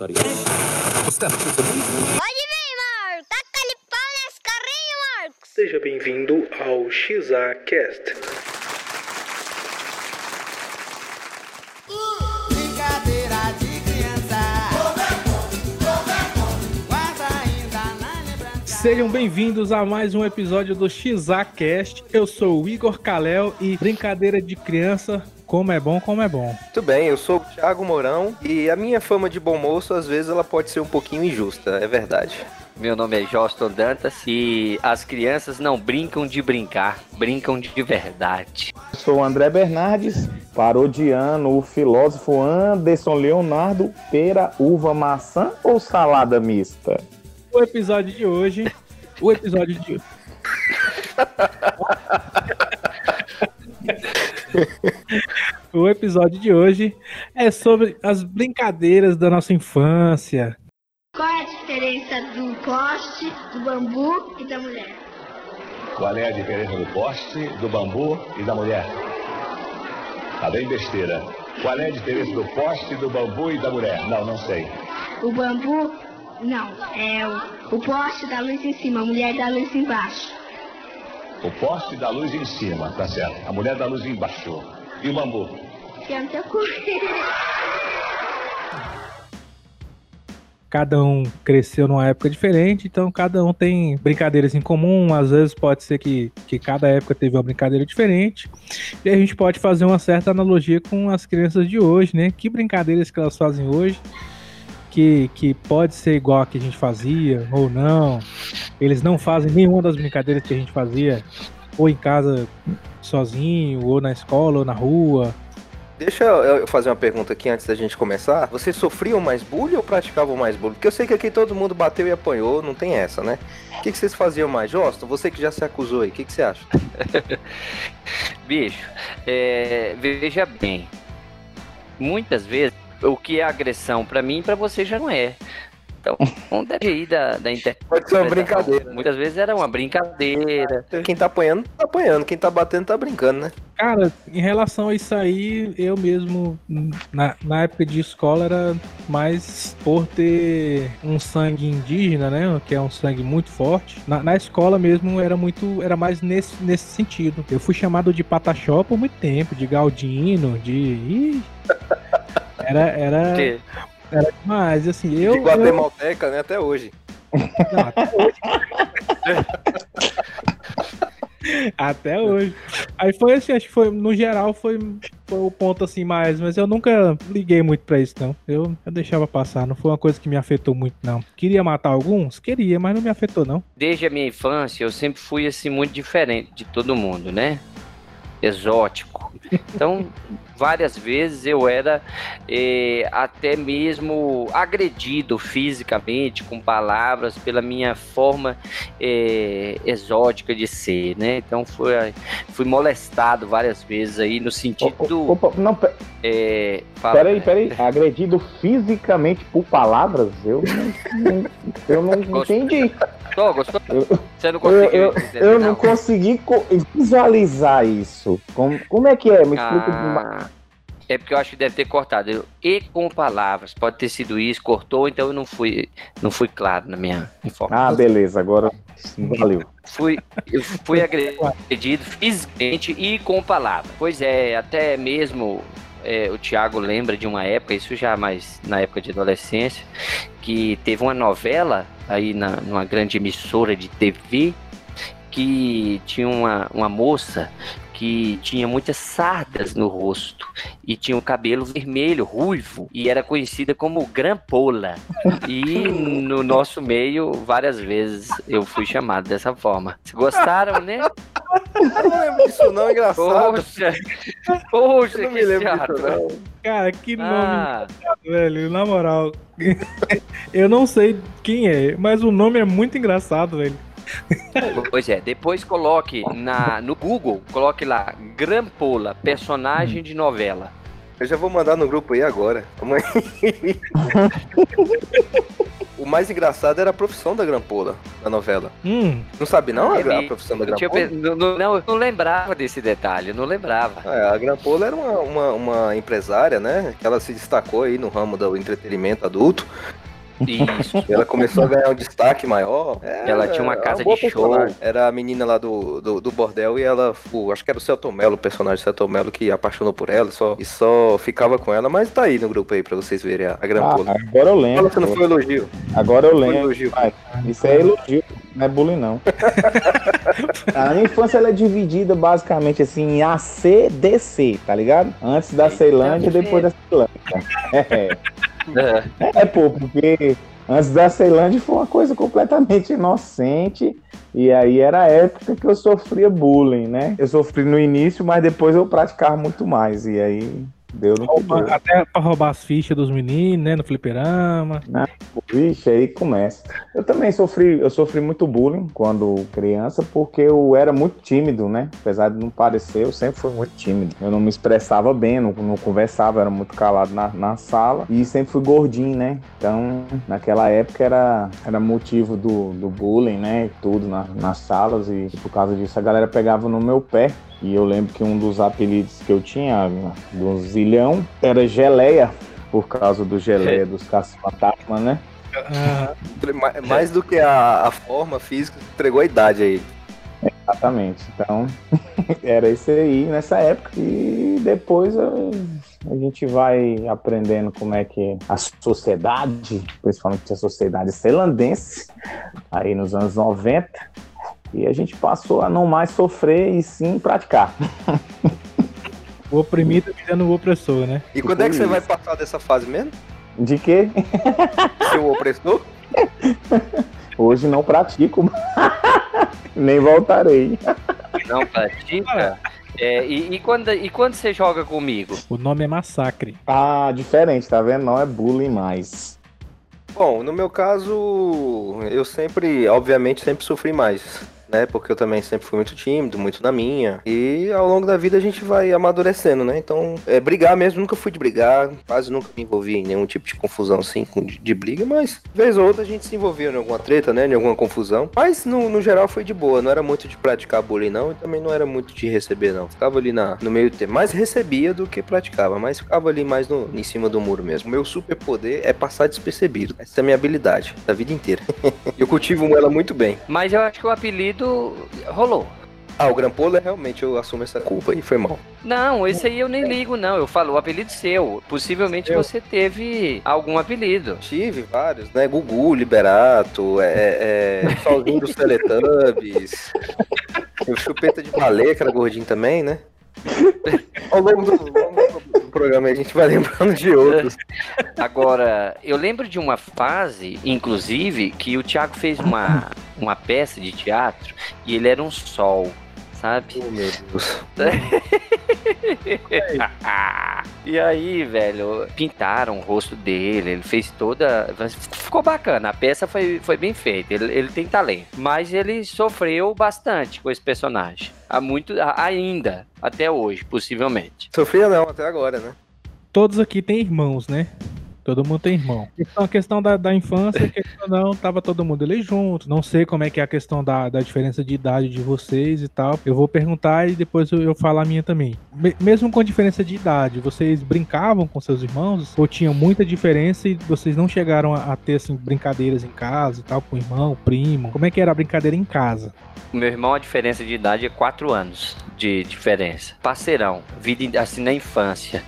carioca. Pode vir, Marcos! Taca-lhe pau nesse carrinho, Marcos! Seja bem-vindo ao XACast. Brincadeira Sejam bem-vindos a mais um episódio do XAcast. Eu sou o Igor Kalel e brincadeira de criança, como é bom, como é bom. Muito bem, eu sou o Thiago Mourão e a minha fama de bom moço às vezes ela pode ser um pouquinho injusta, é verdade. Meu nome é Joston Dantas e as crianças não brincam de brincar, brincam de verdade. Sou o André Bernardes, parodiando o filósofo Anderson Leonardo, pera, uva, maçã ou salada mista? O episódio de hoje. O episódio de. o episódio de hoje é sobre as brincadeiras da nossa infância. Qual é a diferença do poste, do bambu e da mulher? Qual é a diferença do poste, do bambu e da mulher? Tá bem besteira. Qual é a diferença do poste, do bambu e da mulher? Não, não sei. O bambu, não, é o, o poste da luz em cima, a mulher da luz embaixo. O poste da luz em cima, tá certo. A mulher da luz embaixo. E o bambu? Que é cu. Cada um cresceu numa época diferente, então cada um tem brincadeiras em comum. Às vezes pode ser que, que cada época teve uma brincadeira diferente. E a gente pode fazer uma certa analogia com as crianças de hoje, né? Que brincadeiras que elas fazem hoje que, que pode ser igual a que a gente fazia ou não. Eles não fazem nenhuma das brincadeiras que a gente fazia, ou em casa sozinho, ou na escola, ou na rua. Deixa eu fazer uma pergunta aqui antes da gente começar. Vocês sofriam mais bullying ou praticavam mais bullying? Porque eu sei que aqui todo mundo bateu e apanhou, não tem essa, né? O que, que vocês faziam mais? Joston, você que já se acusou aí, o que, que você acha? Bicho, é, veja bem, muitas vezes o que é agressão pra mim, pra você já não é. Então, não deve ir da, da internet. Pode ser uma brincadeira. Muitas vezes era uma brincadeira. Quem tá apanhando, tá apanhando. Quem tá batendo, tá brincando, né? Cara, em relação a isso aí, eu mesmo, na, na época de escola, era mais por ter um sangue indígena, né? Que é um sangue muito forte. Na, na escola mesmo era muito. Era mais nesse, nesse sentido. Eu fui chamado de pataxó por muito tempo, de Galdino, de. Era. Era, Que- era demais. Assim, eu. de eu Guatemalteca, né? Até hoje. não, até hoje. Até hoje. Aí foi assim, acho que foi, no geral, foi, foi o ponto assim mais, mas eu nunca liguei muito pra isso, não. Eu, eu deixava passar, não foi uma coisa que me afetou muito, não. Queria matar alguns? Queria, mas não me afetou, não. Desde a minha infância, eu sempre fui assim muito diferente de todo mundo, né? Exótico. Então, várias vezes eu era eh, até mesmo agredido fisicamente com palavras pela minha forma eh, exótica de ser, né? Então, fui, fui molestado várias vezes aí no sentido. Opa, não, pe- eh, fala- peraí, peraí. Agredido fisicamente por palavras? Eu não, não- eu não entendi. Gostou? Gostou? Eu- Você não Eu, conseguiu eu, entender, eu não consegui co- visualizar isso. Como, como é que é? Me explica. Ah, é porque eu acho que deve ter cortado. Eu- e com palavras. Pode ter sido isso, cortou, então eu não fui, não fui claro na minha informação. Ah, beleza. Agora valeu. Fui, eu fui agredido fisicamente e com palavras. Pois é, até mesmo é, o Thiago lembra de uma época, isso já mais na época de adolescência, que teve uma novela aí na, numa grande emissora de TV que tinha uma, uma moça que tinha muitas sardas no rosto e tinha o cabelo vermelho, ruivo, e era conhecida como Grampola. E no nosso meio, várias vezes eu fui chamado dessa forma. Vocês gostaram, né? Eu não lembro disso não, engraçado. Poxa, poxa, Eu não me lembro chato. disso não. Cara, que nome, Ah, velho, na moral. eu não sei quem é, mas o nome é muito engraçado, velho. Pois é, depois coloque na, no Google, coloque lá Grampola, personagem de novela. Eu já vou mandar no grupo aí agora. O mais engraçado era a profissão da grampola na novela. Hum, Não sabe não a, a profissão da grampola? não, não- não, eu não lembrava desse detalhe, eu não lembrava. É, a Grampola era uma, uma, uma empresária, né? Que ela se destacou aí no ramo do entretenimento adulto. Isso. E ela começou a ganhar um destaque maior. É, Ela tinha uma é casa boa de show. personagem. Era a menina lá do, do, do bordel e ela, o, acho que era o Celton Mello, o personagem Celton Mello, que apaixonou por ela só, e só ficava com ela. Mas tá aí no grupo aí pra vocês verem a, a Ah, Grampola. agora eu lembro. Fala se não foi elogio. Agora eu Foi lembro. elogio. Isso é elogio, não é bullying, não. a minha infância ela é dividida basicamente assim em AC DC, tá ligado? Antes da Ceilândia e depois da Ceilândia. É, É. é, pô, porque antes da Ceilândia foi uma coisa completamente inocente. E aí era a época que eu sofria bullying, né? Eu sofri no início, mas depois eu praticava muito mais. E aí deu no deu. até pra roubar as fichas dos meninos, né? No fliperama. Vixe, aí começa. Eu também sofri, eu sofri muito bullying quando criança, porque eu era muito tímido, né? Apesar de não parecer, eu sempre fui muito tímido. Eu não me expressava bem, não, não conversava, era muito calado na, na sala e sempre fui gordinho, né? Então, naquela época era, era motivo do, do bullying, né? Tudo na- nas salas e por causa disso a galera pegava no meu pé. E eu lembro que um dos apelidos que eu tinha, do zilhão, era geleia, por causa do geleia dos caça-fantasmas, né? Ma- Mais do que a, a forma física, entregou a idade aí. Exatamente. Então, era isso aí nessa época. E depois a gente vai aprendendo como é que a sociedade, principalmente a sociedade celandense, aí nos anos 90, e a gente passou a não mais sofrer e sim praticar. o oprimido virando o opressor, né? E quando é que você isso. vai passar dessa fase mesmo? De que Seu opressor? hoje não pratico, nem voltarei. Não pratica? É, e, e quando, e quando você joga comigo? O nome é Massacre. Ah, diferente, tá vendo? Não é bullying mais. Bom, no meu caso, eu sempre, obviamente, sempre sofri mais. Né, porque eu também sempre fui muito tímido, muito na minha. E ao longo da vida a gente vai amadurecendo, né? Então, é, brigar mesmo, nunca fui de brigar, quase nunca me envolvi em nenhum tipo de confusão assim de, de briga, mas vez ou outra a gente se envolvia em alguma treta, né? Em alguma confusão. Mas no, no geral foi de boa, não era muito de praticar bullying, não, e também não era muito de receber, não. Ficava ali na, no meio termo. Mais recebia do que praticava, mas ficava ali mais no, em cima do muro mesmo. Meu superpoder é passar despercebido. Essa é a minha habilidade da vida inteira. eu cultivo ela muito bem. Mas eu acho que o apelido rolou. Ah, o Grampola, realmente eu assumo essa culpa e foi mal. Não, esse aí eu nem ligo, não. Eu falo o apelido seu. Possivelmente você teve algum apelido. Tive vários, né? Gugu, Liberato, é, é, é, Solzinho dos Teletubbies, o Chupeta de Baleia, que era gordinho também, né? Ao longo do, do programa a gente vai lembrando de outros. Agora, eu lembro de uma fase, inclusive, que o Thiago fez uma, uma peça de teatro e ele era um sol, sabe? Oh, meu Deus. e aí, velho, pintaram o rosto dele, ele fez toda. Ficou bacana, a peça foi, foi bem feita, ele, ele tem talento. Mas ele sofreu bastante com esse personagem. Há muito. Ainda, até hoje, possivelmente. Sofria não, até agora, né? Todos aqui têm irmãos, né? Todo mundo tem irmão. Então a questão da, da infância, não, tava todo mundo ali junto. Não sei como é que é a questão da, da diferença de idade de vocês e tal. Eu vou perguntar e depois eu, eu falo a minha também. Me- mesmo com diferença de idade, vocês brincavam com seus irmãos? Ou tinham muita diferença e vocês não chegaram a, a ter assim, brincadeiras em casa e tal, com o irmão, primo? Como é que era a brincadeira em casa? Meu irmão, a diferença de idade é 4 anos de diferença. Parceirão, vida assim na infância.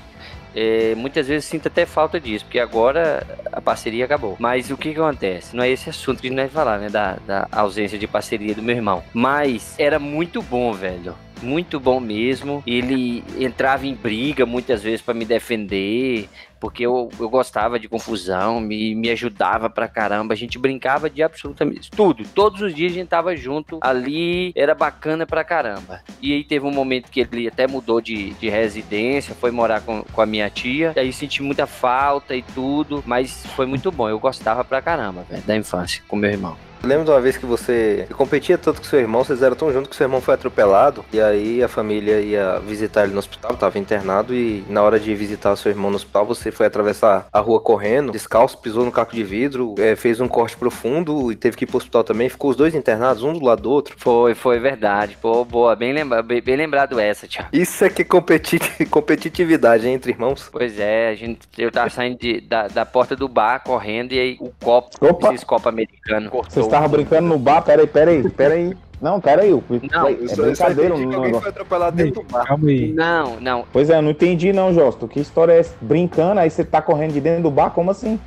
É, muitas vezes sinto até falta disso, porque agora a parceria acabou. Mas o que que acontece? Não é esse assunto que nós falar, né? Da, da ausência de parceria do meu irmão. Mas era muito bom, velho. Muito bom mesmo. Ele entrava em briga muitas vezes pra me defender, porque eu, eu gostava de confusão, me, me ajudava pra caramba. A gente brincava de absolutamente tudo. Todos os dias a gente tava junto ali, era bacana pra caramba. E aí teve um momento que ele até mudou de, de residência, foi morar com, com a minha tia. Aí senti muita falta e tudo, mas foi muito bom. Eu gostava pra caramba, velho, da infância com meu irmão. Eu lembro de uma vez que você competia tanto com seu irmão, vocês eram tão juntos que seu irmão foi atropelado. E aí a família ia visitar ele no hospital, tava internado. E na hora de visitar seu irmão no hospital, você foi atravessar a rua correndo, descalço, pisou no caco de vidro, é, fez um corte profundo e teve que ir pro hospital também. Ficou os dois internados, um do lado do outro. Foi, foi verdade. Pô, boa, bem, lembra, bem, bem lembrado essa, Thiago. Isso é que competi competitividade hein, entre irmãos. Pois é, a gente, eu tava saindo de- da, da porta do bar correndo e aí o copo, Opa! esses copos americanos, Vocês cortou. Estavam brincando no bar? Peraí, peraí, peraí. Não, peraí. o- Não, é Isso- isso brincadeira. aí não- foi atropelado dentro do bar. Calma aí. Não, não. Pois é, eu não entendi não, Josto. Que história é essa? Brincando, aí você tá correndo de dentro do bar? Como assim?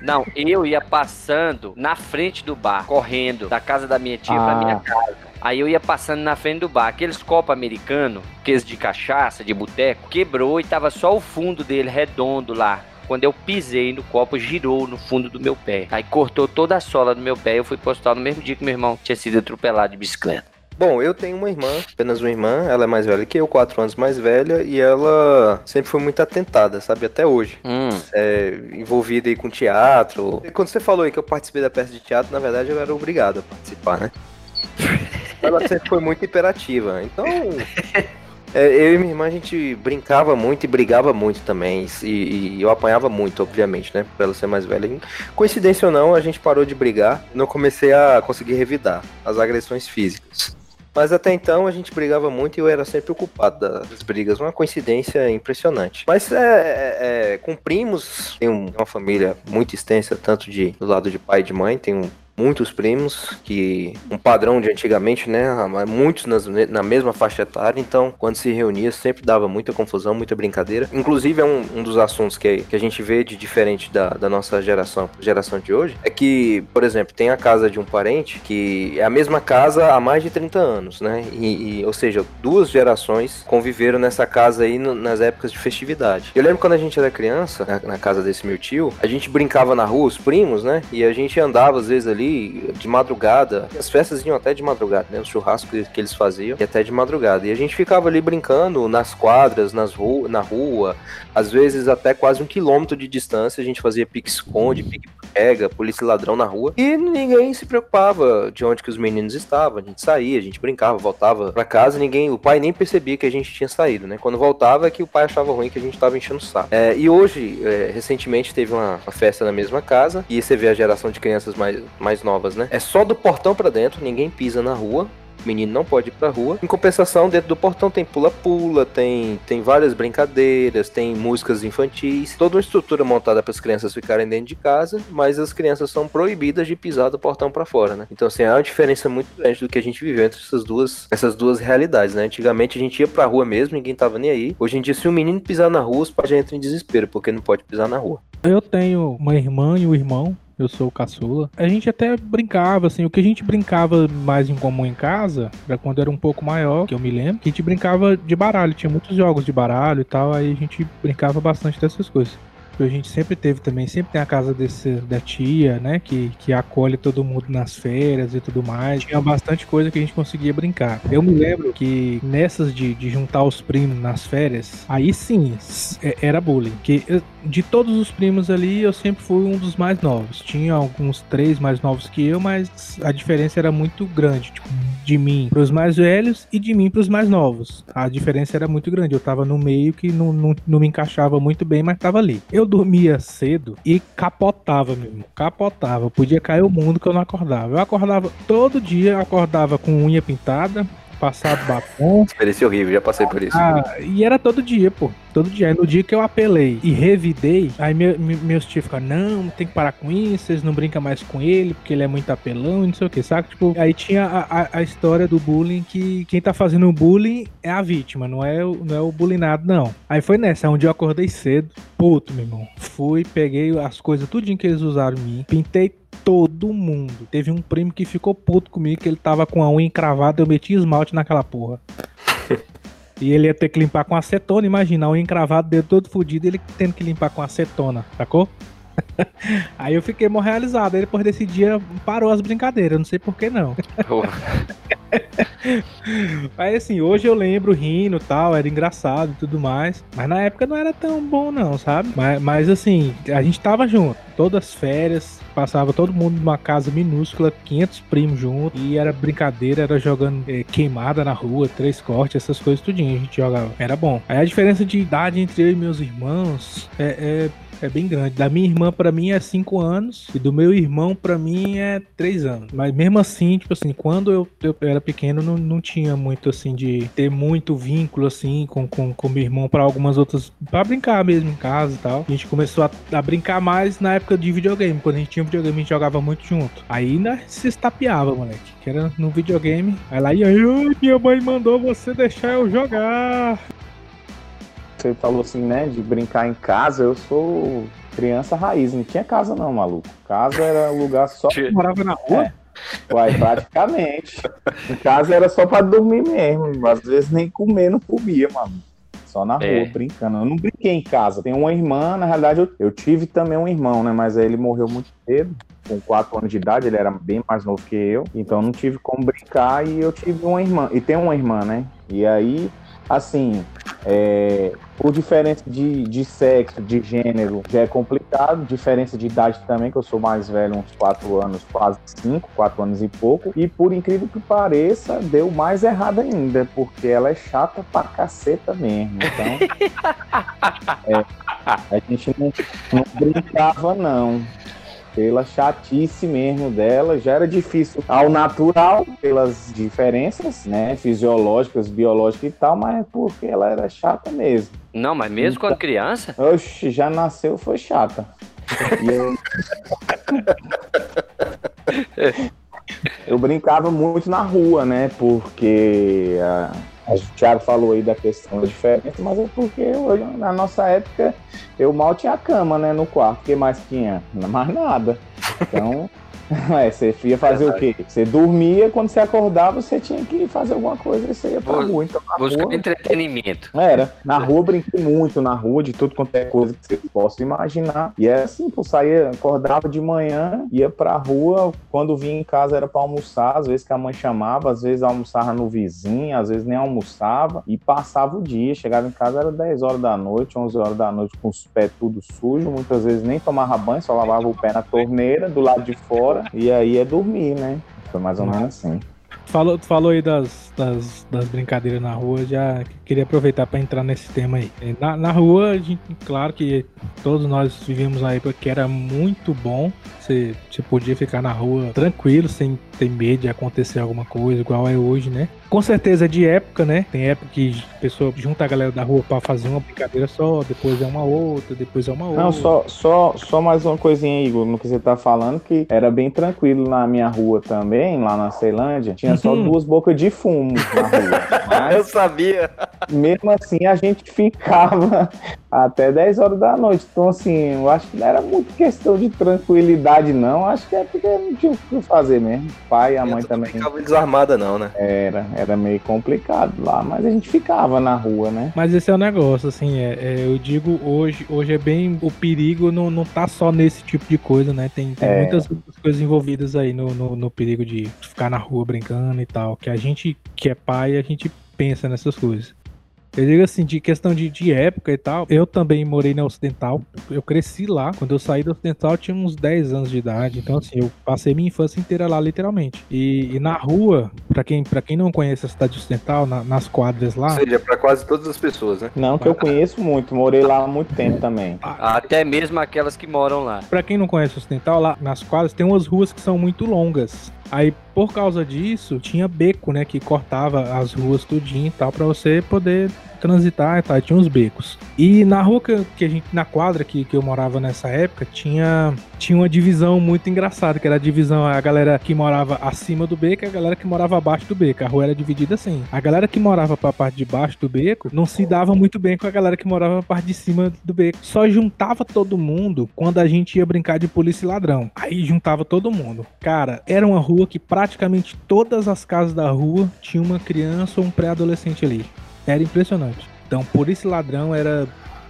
Não, eu ia passando na frente do bar, correndo da casa da minha tia pra Ah. minha casa. Aí eu ia passando na frente do bar. Aqueles copos americanos, aqueles de cachaça, de boteco, quebrou e tava só o fundo dele redondo lá. Quando eu pisei no copo, girou no fundo do meu pé. Aí cortou toda a sola do meu pé. Eu fui hospital no mesmo dia que meu irmão tinha sido atropelado de bicicleta. Bom, eu tenho uma irmã, apenas uma irmã, ela é mais velha que eu, quatro anos mais velha, e ela sempre foi muito atentada, sabe, até hoje. Hum, É, envolvida aí com teatro. E Quando você falou aí que eu participei da peça de teatro, na verdade eu era obrigado a participar, né? ela sempre foi muito imperativa, então... é, eu e minha irmã, a gente brincava muito e brigava muito também. E, e eu apanhava muito, obviamente, né? Por ela ser mais velha. Coincidência ou não, a gente parou de brigar. Não comecei a conseguir revidar as agressões físicas. Mas até então a gente brigava muito e eu era sempre o culpado das brigas. Uma coincidência impressionante. Mas é, é, é, com primos, tem um- uma família muito extensa, tanto de, do lado de pai e de mãe, tem um- muitos primos, que um padrão de antigamente, né? Muitos nas- na mesma faixa etária, então quando se reunia sempre dava muita confusão, muita brincadeira. Inclusive é um, um dos assuntos que, que a gente vê de diferente da, da nossa geração, geração de hoje, é que, por exemplo, tem a casa de um parente que é a mesma casa há mais de 30 anos, né? E, e- ou seja, duas gerações conviveram nessa casa aí no- nas épocas de festividade. Eu lembro quando a gente era criança, na, na casa desse meu tio, a gente brincava na rua, os primos, né? E a gente andava às vezes ali de madrugada. As festas iam até de madrugada, né? Os churrascos que, eles faziam, e até de madrugada. E a gente ficava ali brincando nas quadras, nas ru na rua, às vezes até quase um quilômetro de distância. A gente fazia pique-esconde, pique-pega, polícia ladrão na rua. E ninguém se preocupava de onde que os meninos estavam. A gente saía, a gente brincava, voltava pra casa. Ninguém, o pai nem percebia que a gente tinha saído, né? Quando voltava é que o pai achava ruim que a gente tava enchendo o saco. É, e hoje, é, recentemente, teve uma, uma festa na mesma casa. E você vê a geração de crianças mais, mais novas, né? É só do portão pra dentro, ninguém pisa na rua. O menino não pode ir pra rua. Em compensação, dentro do portão tem pula-pula, tem, tem várias brincadeiras, tem músicas infantis, toda uma estrutura montada para as crianças ficarem dentro de casa, mas as crianças são proibidas de pisar do portão para fora, né? Então, assim, há uma diferença muito grande do que a gente viveu entre essas duas, essas duas realidades, né? Antigamente a gente ia pra rua mesmo, ninguém tava nem aí. Hoje em dia, se um menino pisar na rua, os pais já entram em desespero, porque não pode pisar na rua. Eu tenho uma irmã e um irmão. Eu sou o caçula. A gente até brincava, assim, o que a gente brincava mais em comum em casa, era quando era um pouco maior, que eu me lembro, que a gente brincava de baralho. Tinha muitos jogos de baralho e tal, aí a gente brincava bastante dessas coisas. A gente sempre teve também, sempre tem a casa desse, da tia, né? Que, que acolhe todo mundo nas férias e tudo mais. Tinha bastante coisa que a gente conseguia brincar. Eu me lembro que nessas de, de juntar os primos nas férias, aí sim é- era bullying. Que eu- de todos os primos ali, eu sempre fui um dos mais novos. Tinha alguns três mais novos que eu, mas a diferença era muito grande. Tipo, de mim pros mais velhos e de mim pros mais novos. A diferença era muito grande. Eu tava no meio que não, não, não me encaixava muito bem, mas tava ali. Eu dormia cedo e capotava mesmo. Capotava. Podia cair o mundo que eu não acordava. Eu acordava todo dia, acordava com unha pintada, passado batom. Experiência horrível, já passei por isso. Ah, e era todo dia, pô. Todo dia. Aí no dia que eu apelei e revidei, aí meu- me- meus tios ficaram, não, tem que parar com isso, vocês não brincam mais com ele, porque ele é muito apelão e não sei o que, sabe? Tipo, aí tinha a, a- a história do bullying que quem tá fazendo o bullying é a vítima, não é, o, não é o bullyingado, não. Aí foi nessa, um dia eu acordei cedo, puto, meu irmão. Fui, peguei as coisas, tudinho que eles usaram em mim, pintei todo mundo. Teve um primo que ficou puto comigo, que ele tava com a unha encravada, eu meti esmalte naquela porra. E ele ia ter que limpar com acetona, imagina, o encravado dele todo fudido, ele tendo que limpar com acetona, sacou? Aí eu fiquei mó realizado. Aí depois desse dia parou as brincadeiras, não sei por que não. Mas assim, hoje eu lembro rindo tal, era engraçado e tudo mais. Mas na época não era tão bom, não, sabe? Mas, mas assim, a gente tava junto, todas as férias, passava todo mundo numa casa minúscula, 500 primos junto, e era brincadeira, era jogando eh, queimada na rua, três cortes, essas coisas tudinho, a gente jogava. Era bom. Aí a diferença de idade entre eu e meus irmãos é- é é bem grande. Da minha irmã pra mim é 5 anos e do meu irmão pra mim é 3 anos. Mas mesmo assim, tipo assim, quando eu, eu era pequeno não, não tinha muito assim de ter muito vínculo assim com com, com meu irmão pra algumas outras Pra brincar mesmo em casa e tal. A gente começou a, a brincar mais na época de videogame. Quando a gente tinha videogame, a gente jogava muito junto. Aí ainda se estapeava, moleque. Que era no videogame. Aí lá, e aí, "Ai, minha mãe mandou você deixar eu jogar. Você falou assim, né, de brincar em casa. Eu sou criança raiz, não tinha casa não, maluco. Casa era lugar só. Eu morava na rua. Uai, praticamente. em casa era só pra dormir mesmo. Às vezes nem comer não comia, mano. Só na rua, É. brincando. Eu não brinquei em casa. Tem uma irmã, na realidade, eu, eu tive também um irmão, né? Mas aí ele morreu muito cedo. Com 4 anos de idade, ele era bem mais novo que eu. Então não tive como brincar e eu tive uma irmã. E tem uma irmã, né? E aí, assim, é, por diferença de, de sexo, de gênero, já é complicado. Diferença de idade também, que eu sou mais velho, uns 4 anos, quase 5, 4 anos e pouco. E por incrível que pareça, deu mais errado ainda, porque ela é chata pra caceta mesmo. Então, é, a gente não, não brincava, não. Pela chatice mesmo dela, já era difícil ao natural, pelas diferenças, né, fisiológicas, biológicas e tal, mas é porque ela era chata mesmo. Não, mas mesmo quando criança? Oxe, já nasceu, foi chata. Eu... eu brincava muito na rua, né? Porque a- o Thiago falou aí da questão da diferença, mas é porque hoje, na nossa época eu mal tinha cama, né? No quarto. O que mais tinha? Mais nada. Então. É, você ia fazer o quê? Você dormia, quando você acordava, você tinha que fazer alguma coisa e você ia pra Bus- rua. Então, rua, entretenimento. era. Na rua eu brinquei muito, na rua, de tudo quanto é coisa que você possa imaginar. E era assim, pô, saía, acordava de manhã, ia pra rua, quando vinha em casa era pra almoçar, às vezes que a mãe chamava, às vezes almoçava no vizinho, às vezes nem almoçava, e passava o dia. Chegava em casa, era 10 horas da noite, 11 horas da noite, com os pés tudo sujo, muitas vezes nem tomava banho, só lavava o pé na torneira, do lado de fora, e aí é dormir, né? Foi mais ou menos assim. Falou, falou aí das, das, das brincadeiras na rua, já queria aproveitar para entrar nesse tema aí. Na, na rua, a gente, claro que todos nós vivemos uma época que era muito bom. Você, você podia ficar na rua tranquilo, sem ter medo de acontecer alguma coisa, igual é hoje, né? Com certeza é de época, né? Tem época que a pessoa junta a galera da rua para fazer uma brincadeira só, depois é uma outra, depois é uma outra. Não, só, só, só mais uma coisinha, Igor, no que você tá falando, que era bem tranquilo na minha rua também, lá na Ceilândia. Tinha só Uhum. duas bocas de fumo na rua. Mas, Eu sabia. mesmo assim, a gente ficava até 10 horas da noite. Então, assim, eu acho que não era muito questão de tranquilidade, não. Acho que é porque não tinha o que fazer mesmo. O pai e a mãe também Não ficava desarmada, não, né? era, era meio complicado lá, mas a gente ficava na rua, né? Mas esse é o negócio, assim, é, é, eu digo hoje, hoje é bem. O perigo não, não tá só nesse tipo de coisa, né? Tem, tem É. muitas outras coisas envolvidas aí no, no, no perigo de ficar na rua brincando e tal. Que a gente que é pai, a gente pensa nessas coisas. Eu digo assim, de questão de, de época e tal, eu também morei na Ocidental, eu cresci lá. Quando eu saí da Ocidental, eu tinha uns 10 anos de idade. Então, assim, eu passei minha infância inteira lá, literalmente. E, e na rua, pra quem, pra quem não conhece a cidade ocidental, na- nas quadras lá, Ou seja, pra quase todas as pessoas, né? Não que eu conheço muito, morei lá há muito tempo também. Até mesmo aquelas que moram lá. Pra quem não conhece o Ocidental, lá nas quadras tem umas ruas que são muito longas. Aí, por causa disso, tinha beco, né, que cortava as ruas tudinho e tal, pra você poder transitar tal, tinha uns becos. E na rua que, que a gente, na quadra que, que eu morava nessa época, tinha, tinha uma divisão muito engraçada, que era a divisão, a galera que morava acima do beco e a galera que morava abaixo do beco. A rua era dividida assim. A galera que morava pra parte de baixo do beco não se dava muito bem com a galera que morava pra parte de cima do beco. Só juntava todo mundo quando a gente ia brincar de polícia e ladrão. Aí juntava todo mundo. Cara, era uma rua que praticamente todas as casas da rua tinha uma criança ou um pré-adolescente ali. Era impressionante. Então, polícia e ladrão era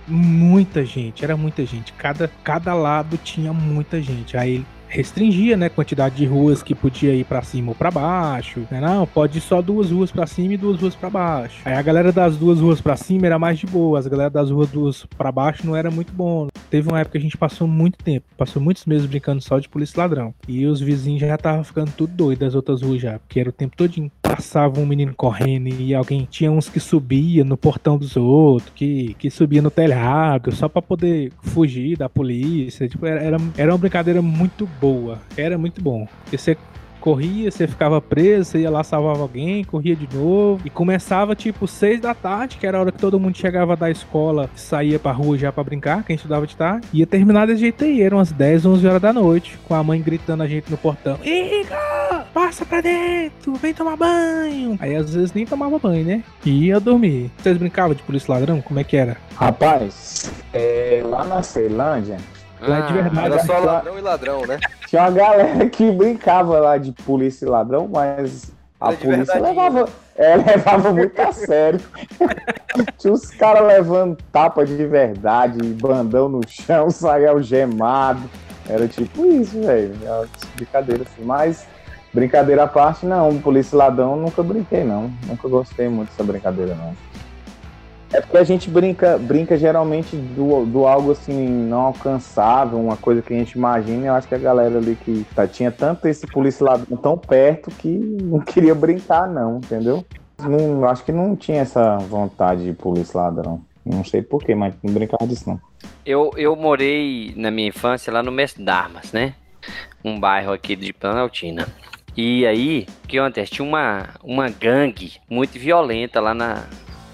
muita gente, era muita gente. Cada, cada lado tinha muita gente. Aí restringia, né, a quantidade de ruas que podia ir pra cima ou pra baixo. Né? Não, pode ir só duas ruas pra cima e duas ruas pra baixo. Aí a galera das duas ruas pra cima era mais de boa, as galera das ruas duas pra baixo não era muito bom. Teve uma época que a gente passou muito tempo, passou muitos meses brincando só de polícia ladrão. E os vizinhos já estavam ficando tudo doido das outras ruas já, porque era o tempo todinho. Passava um menino correndo e alguém tinha uns que subia no portão dos outros, que, que subia no telhado, só pra poder fugir da polícia. Tipo, era, era, era uma brincadeira muito boa. Era muito bom. Porque você corria, você ficava preso, você ia lá, salvava alguém, corria de novo. E começava tipo seis da tarde, que era a hora que todo mundo chegava da escola, saía pra rua já pra brincar, quem estudava de tarde. Ia terminar desse jeito aí, eram umas 10, 11 horas da noite, com a mãe gritando a gente no portão: Igor, passa pra dentro, vem tomar banho. Aí às vezes nem tomava banho, né? E ia dormir. Vocês brincavam de polícia ladrão? Como é que era? Rapaz, é, lá na Ceilândia, Lá de verdade. Era só Lá- ladrão e ladrão, né? tinha uma galera que brincava lá de polícia e ladrão, mas a polícia verdadeinho, levava, é, levava muito a sério. tinha os caras levando tapa de verdade, bandão no chão, saia algemado. Era tipo isso, velho. Era Brincadeira assim. Mas, brincadeira à parte, não. Polícia e ladrão nunca brinquei, não. Nunca gostei muito dessa brincadeira, não. É porque a gente brinca, brinca geralmente do, do algo assim não alcançável, uma coisa que a gente imagina. Eu acho que a galera ali que tá, tinha tanto esse polícia ladrão tão perto que não queria brincar, não, entendeu? Não, acho que não tinha essa vontade de polícia ladrão. Não sei porquê, mas não brincava disso, não. Eu, eu morei na minha infância lá no Mestre Darmas, né? Um bairro aqui de Planaltina. E aí, o que acontece? Tinha uma, uma gangue muito violenta lá na,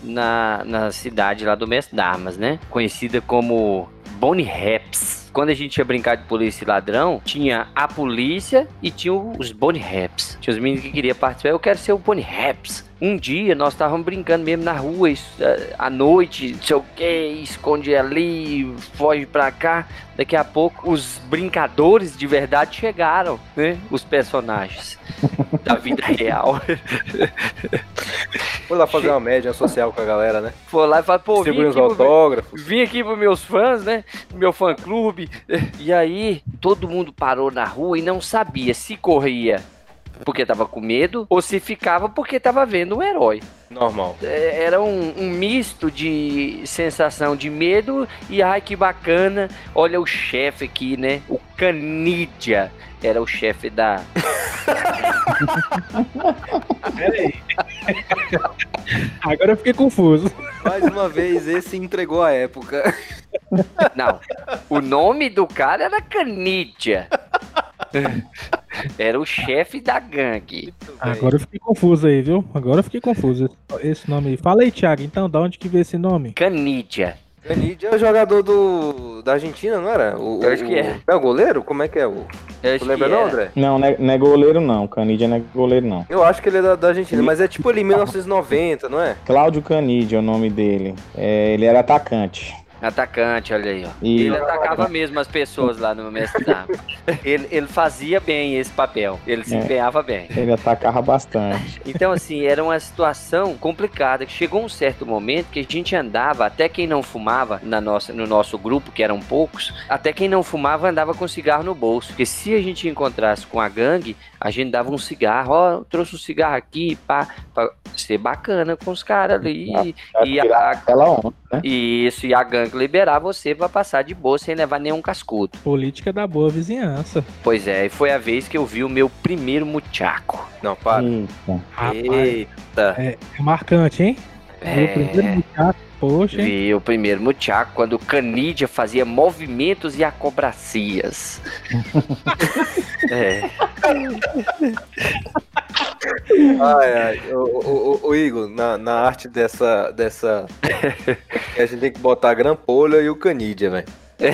na, na cidade lá do Mestre Darmas, né? Conhecida como Bonnie Raps. Quando a gente ia brincar de polícia e ladrão, tinha a polícia e tinha os Bonnie Raps. Tinha os meninos que queriam participar. Eu quero ser o Bonnie Raps. Um dia nós estávamos brincando mesmo na rua, isso, eh, à noite, não sei o que, esconde ali, foge pra cá. Daqui a pouco os brincadores de verdade chegaram, né? Os personagens da vida real. Foi lá fazer uma média social com a galera, né? Foi lá e falou, pô, vim aqui, pro- autógrafos. vim aqui pros meus fãs, né? Meu fã clube. E aí, todo mundo parou na rua e não sabia se corria porque tava com medo ou se ficava porque tava vendo um herói. Normal. É, Era um, um misto de sensação de medo e ai que bacana. Olha o chefe aqui, né? O Canidia era o chefe da. Agora eu fiquei confuso. Mais uma vez, esse entregou a época. Não, o nome do cara era Canidia. Era o chefe da gangue. Agora eu fiquei confuso aí, viu? Agora eu fiquei confuso. Esse- Esse nome aí. Fala aí, Thiago, então, da onde que veio esse nome? Canidia. Canidia é o jogador do, da Argentina, não era? O, Eu acho o- que é. É o goleiro? Como é que é? O, Eu tu lembra não, era. André? Não, não é, não é goleiro, não. Canidia não é goleiro, não. Eu acho que ele é da, da Argentina, mas é tipo ali 1990, não é? Cláudio Canidia é o nome dele. É, ele era atacante. Atacante, olha aí, ó. E- Ele atacava mesmo as pessoas lá no mestre ele, ele fazia bem esse papel. Ele se É. empenhava bem. Ele atacava bastante. Então, assim, era uma situação complicada. Chegou um certo momento que a gente andava, até quem não fumava na nossa, no nosso grupo, que eram poucos, até quem não fumava andava com cigarro no bolso. Porque se a gente encontrasse com a gangue, a gente dava um cigarro, ó, eu trouxe um cigarro aqui, pá, pra ser bacana com os caras ali. E tirar a, aquela onda, né? isso, e a gangue liberar você pra passar de boa sem levar nenhum cascudo. Política da boa vizinhança. Pois é, e foi a vez que eu vi o meu primeiro muchaco. Não, para. Eita. Eita. é, é marcante, hein? Meu primeiro É, muchacho, poxa, hein? vi o primeiro muchaco quando o Canidia fazia movimentos e acobracias. é, Ai, ai. O, o, o- o Igor, na, na arte dessa. dessa. a gente tem que botar a grampolha e o Canidia, velho.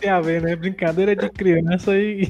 Tem a ver, né? Brincadeira de criança e.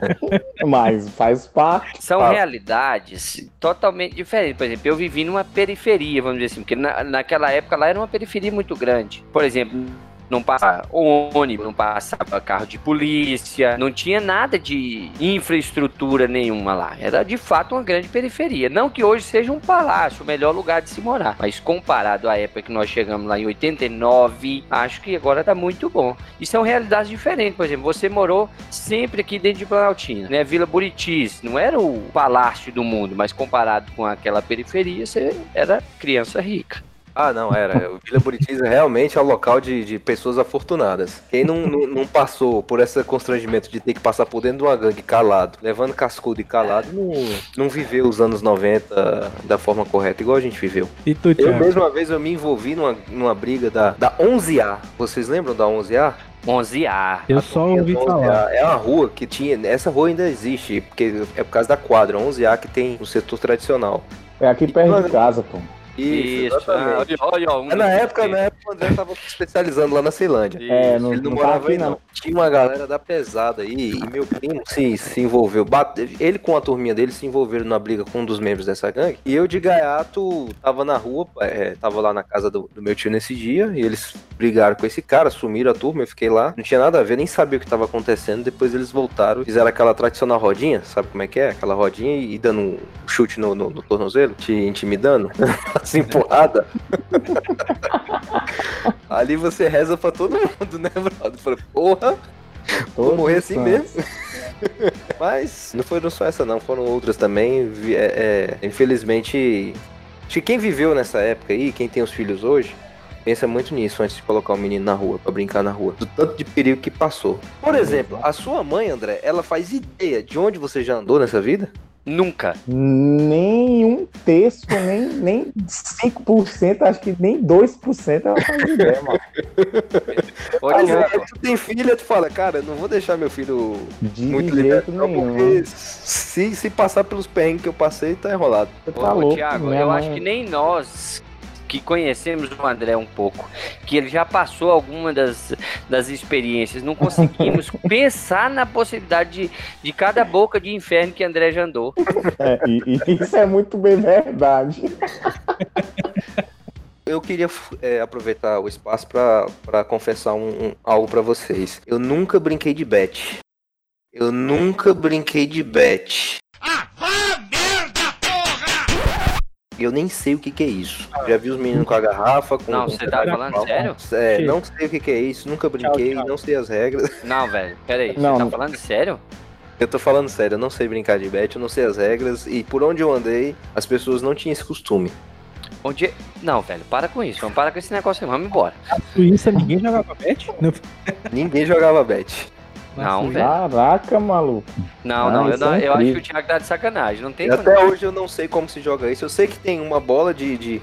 Mas faz parte. são realidades totalmente diferentes. Por exemplo, eu vivi numa periferia, vamos dizer assim, porque na, naquela época lá era uma periferia muito grande. Por exemplo, Não passava ônibus, não passava carro de polícia, não tinha nada de infraestrutura nenhuma lá. Era de fato uma grande periferia. Não que hoje seja um palácio, o melhor lugar de se morar, mas comparado à época que nós chegamos lá em 89, acho que agora tá muito bom. E são realidades diferentes, por exemplo, você morou sempre aqui dentro de Planaltina, né? Vila Buritis, não era o palácio do mundo, mas comparado com aquela periferia, você era criança rica. Ah, não, era. O Vila Buritis realmente é o local de, de pessoas afortunadas. Quem não, não, não passou por esse constrangimento de ter que passar por dentro de uma gangue calado, levando cascudo e calado, não, não viveu os anos 90 da forma correta, igual a gente viveu. E tu, Eu uma vez eu me envolvi numa, numa briga da, da 11A. Vocês lembram da 11A? 11A. Eu só ouvi 11A falar. É uma rua que tinha. Essa rua ainda existe, porque é por causa da quadra 11A que tem no setor tradicional. É aqui perto de casa, pô. Isso, exatamente. ah, olha, olha, um Mas na época, na época o André tava se especializando lá na Ceilândia. É, não, Ele não não morava aí, não. não. Tinha uma galera da pesada aí, e meu primo se, se envolveu. Bate- Ele com a turminha dele se envolveram na briga com um dos membros dessa gangue. E eu de gaiato tava na rua, é, tava lá na casa do, do meu tio nesse dia, e eles brigaram com esse cara, sumiram a turma, eu fiquei lá. Não tinha nada a ver, nem sabia o que tava acontecendo. Depois eles voltaram, fizeram aquela tradicional rodinha, sabe como é que é? Aquela rodinha e, e dando um chute no, no, no tornozelo, te intimidando, assim, empurrada. Ali você reza pra todo mundo, né, brother? Fala, porra, vou Todos morrer os assim santos. mesmo. Mas não foram só essa não, foram outras também. É, é, infelizmente, acho que quem viveu nessa época aí, quem tem os filhos hoje, pensa muito nisso antes de colocar o menino na rua, pra brincar na rua. Do tanto de perigo que passou. Por exemplo, a sua mãe, André, ela faz ideia de onde você já andou nessa vida? Nunca. Nem um terço, nem, nem 5%, acho que nem 2% ela faz ideia, mano. Aí, Thiago, tu tem filha, tu fala, cara, não vou deixar meu filho De muito liberto, não, nenhum. porque se, se passar pelos perrengues que eu passei, tá enrolado. Tá ô, louco, Thiago, eu mãe- acho que nem nós que conhecemos o André um pouco, que ele já passou alguma das, das experiências, não conseguimos pensar na possibilidade de, de cada boca de inferno que André já andou. É, e, e isso é muito bem verdade. Eu queria é, aproveitar o espaço pra confessar um, um- algo pra vocês. Eu nunca brinquei de bet. Eu nunca brinquei de bet. Eu nem sei o que, que é isso. Já vi os meninos com a garrafa, com. Não, você tá falando sério? É, Sim. não sei o que, que é isso, nunca brinquei, tchau. não sei as regras. Não, velho, peraí, você Não, tá não. falando sério? Eu tô falando sério, eu não sei brincar de bet, eu não sei as regras, e por onde eu andei, as pessoas não tinham esse costume. Onde... Não, velho, para com isso, vamos parar com esse negócio aí, vamos embora. Suíça ninguém jogava bet? Ninguém jogava bet. Não, velho. Caraca, maluco. Não, Ah, não, eu, isso não, é eu acho que o Thiago tá de sacanagem, não tem até hoje eu não sei como se joga isso. Eu sei que tem uma bola de, de,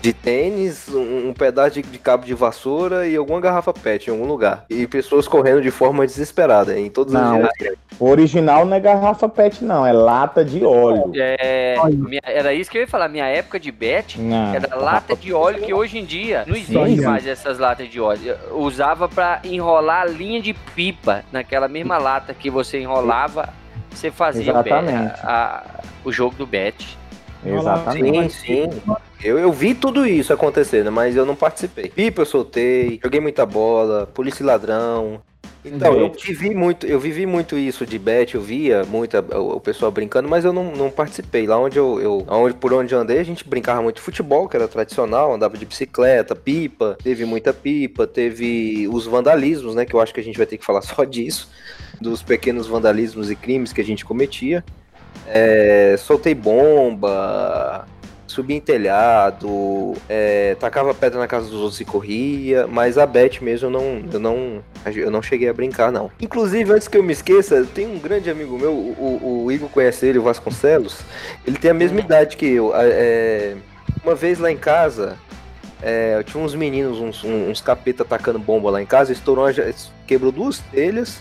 de tênis, um, um pedaço de, de cabo de vassoura e alguma garrafa pet em algum lugar. E pessoas correndo de forma desesperada em todas Não. as direções. O original não é garrafa pet, não, é lata de óleo. É, minha- era isso que eu ia falar, minha época de bet Não. Era lata de óleo que hoje em dia não existe Sim. mais essas latas de óleo. Eu usava pra enrolar a linha de pipa naquela mesma lata que você enrolava, você fazia o, bet, a- a- o jogo do bet. Exatamente. Sim, sim. Eu, eu vi tudo isso acontecendo, mas eu não participei. Pipa eu soltei, joguei muita bola, polícia e ladrão. Então, eu vivi muito, eu vivi muito isso de bet, eu via muito o, o pessoal brincando, mas eu não, não participei. Lá onde eu, eu aonde, por onde eu andei, a gente brincava muito de futebol, que era tradicional, andava de bicicleta, pipa, teve muita pipa, teve os vandalismos, né, que eu acho que a gente vai ter que falar só disso, dos pequenos vandalismos e crimes que a gente cometia. É, soltei bomba, subi em telhado, é, tacava pedra na casa dos outros e corria, mas a Bet mesmo eu não, eu não, eu não cheguei a brincar não. Inclusive, antes que eu me esqueça, tem um grande amigo meu, o, o- Igor conhece ele, o Vasconcelos, ele tem a mesma idade que eu. é, uma vez lá em casa, é, eu tinha uns meninos, uns, uns capeta tacando bomba lá em casa, estourou, uma quebrou duas telhas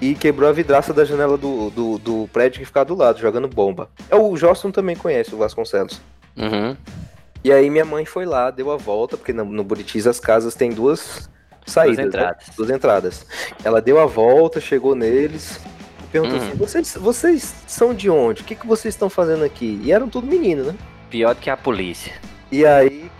e quebrou a vidraça da janela do, do, do prédio que ficava do lado, jogando bomba. É, o Joston também conhece o Vasconcelos. Uhum. E aí minha mãe foi lá, deu a volta, porque no, no Buritis as casas têm duas saídas, Duas entradas. Né? duas entradas. Ela deu a volta, chegou neles, e perguntou Hum. assim, vocês, vocês são de onde? O que, que vocês estão fazendo aqui? E eram tudo menino, né? Pior do que a polícia. E aí,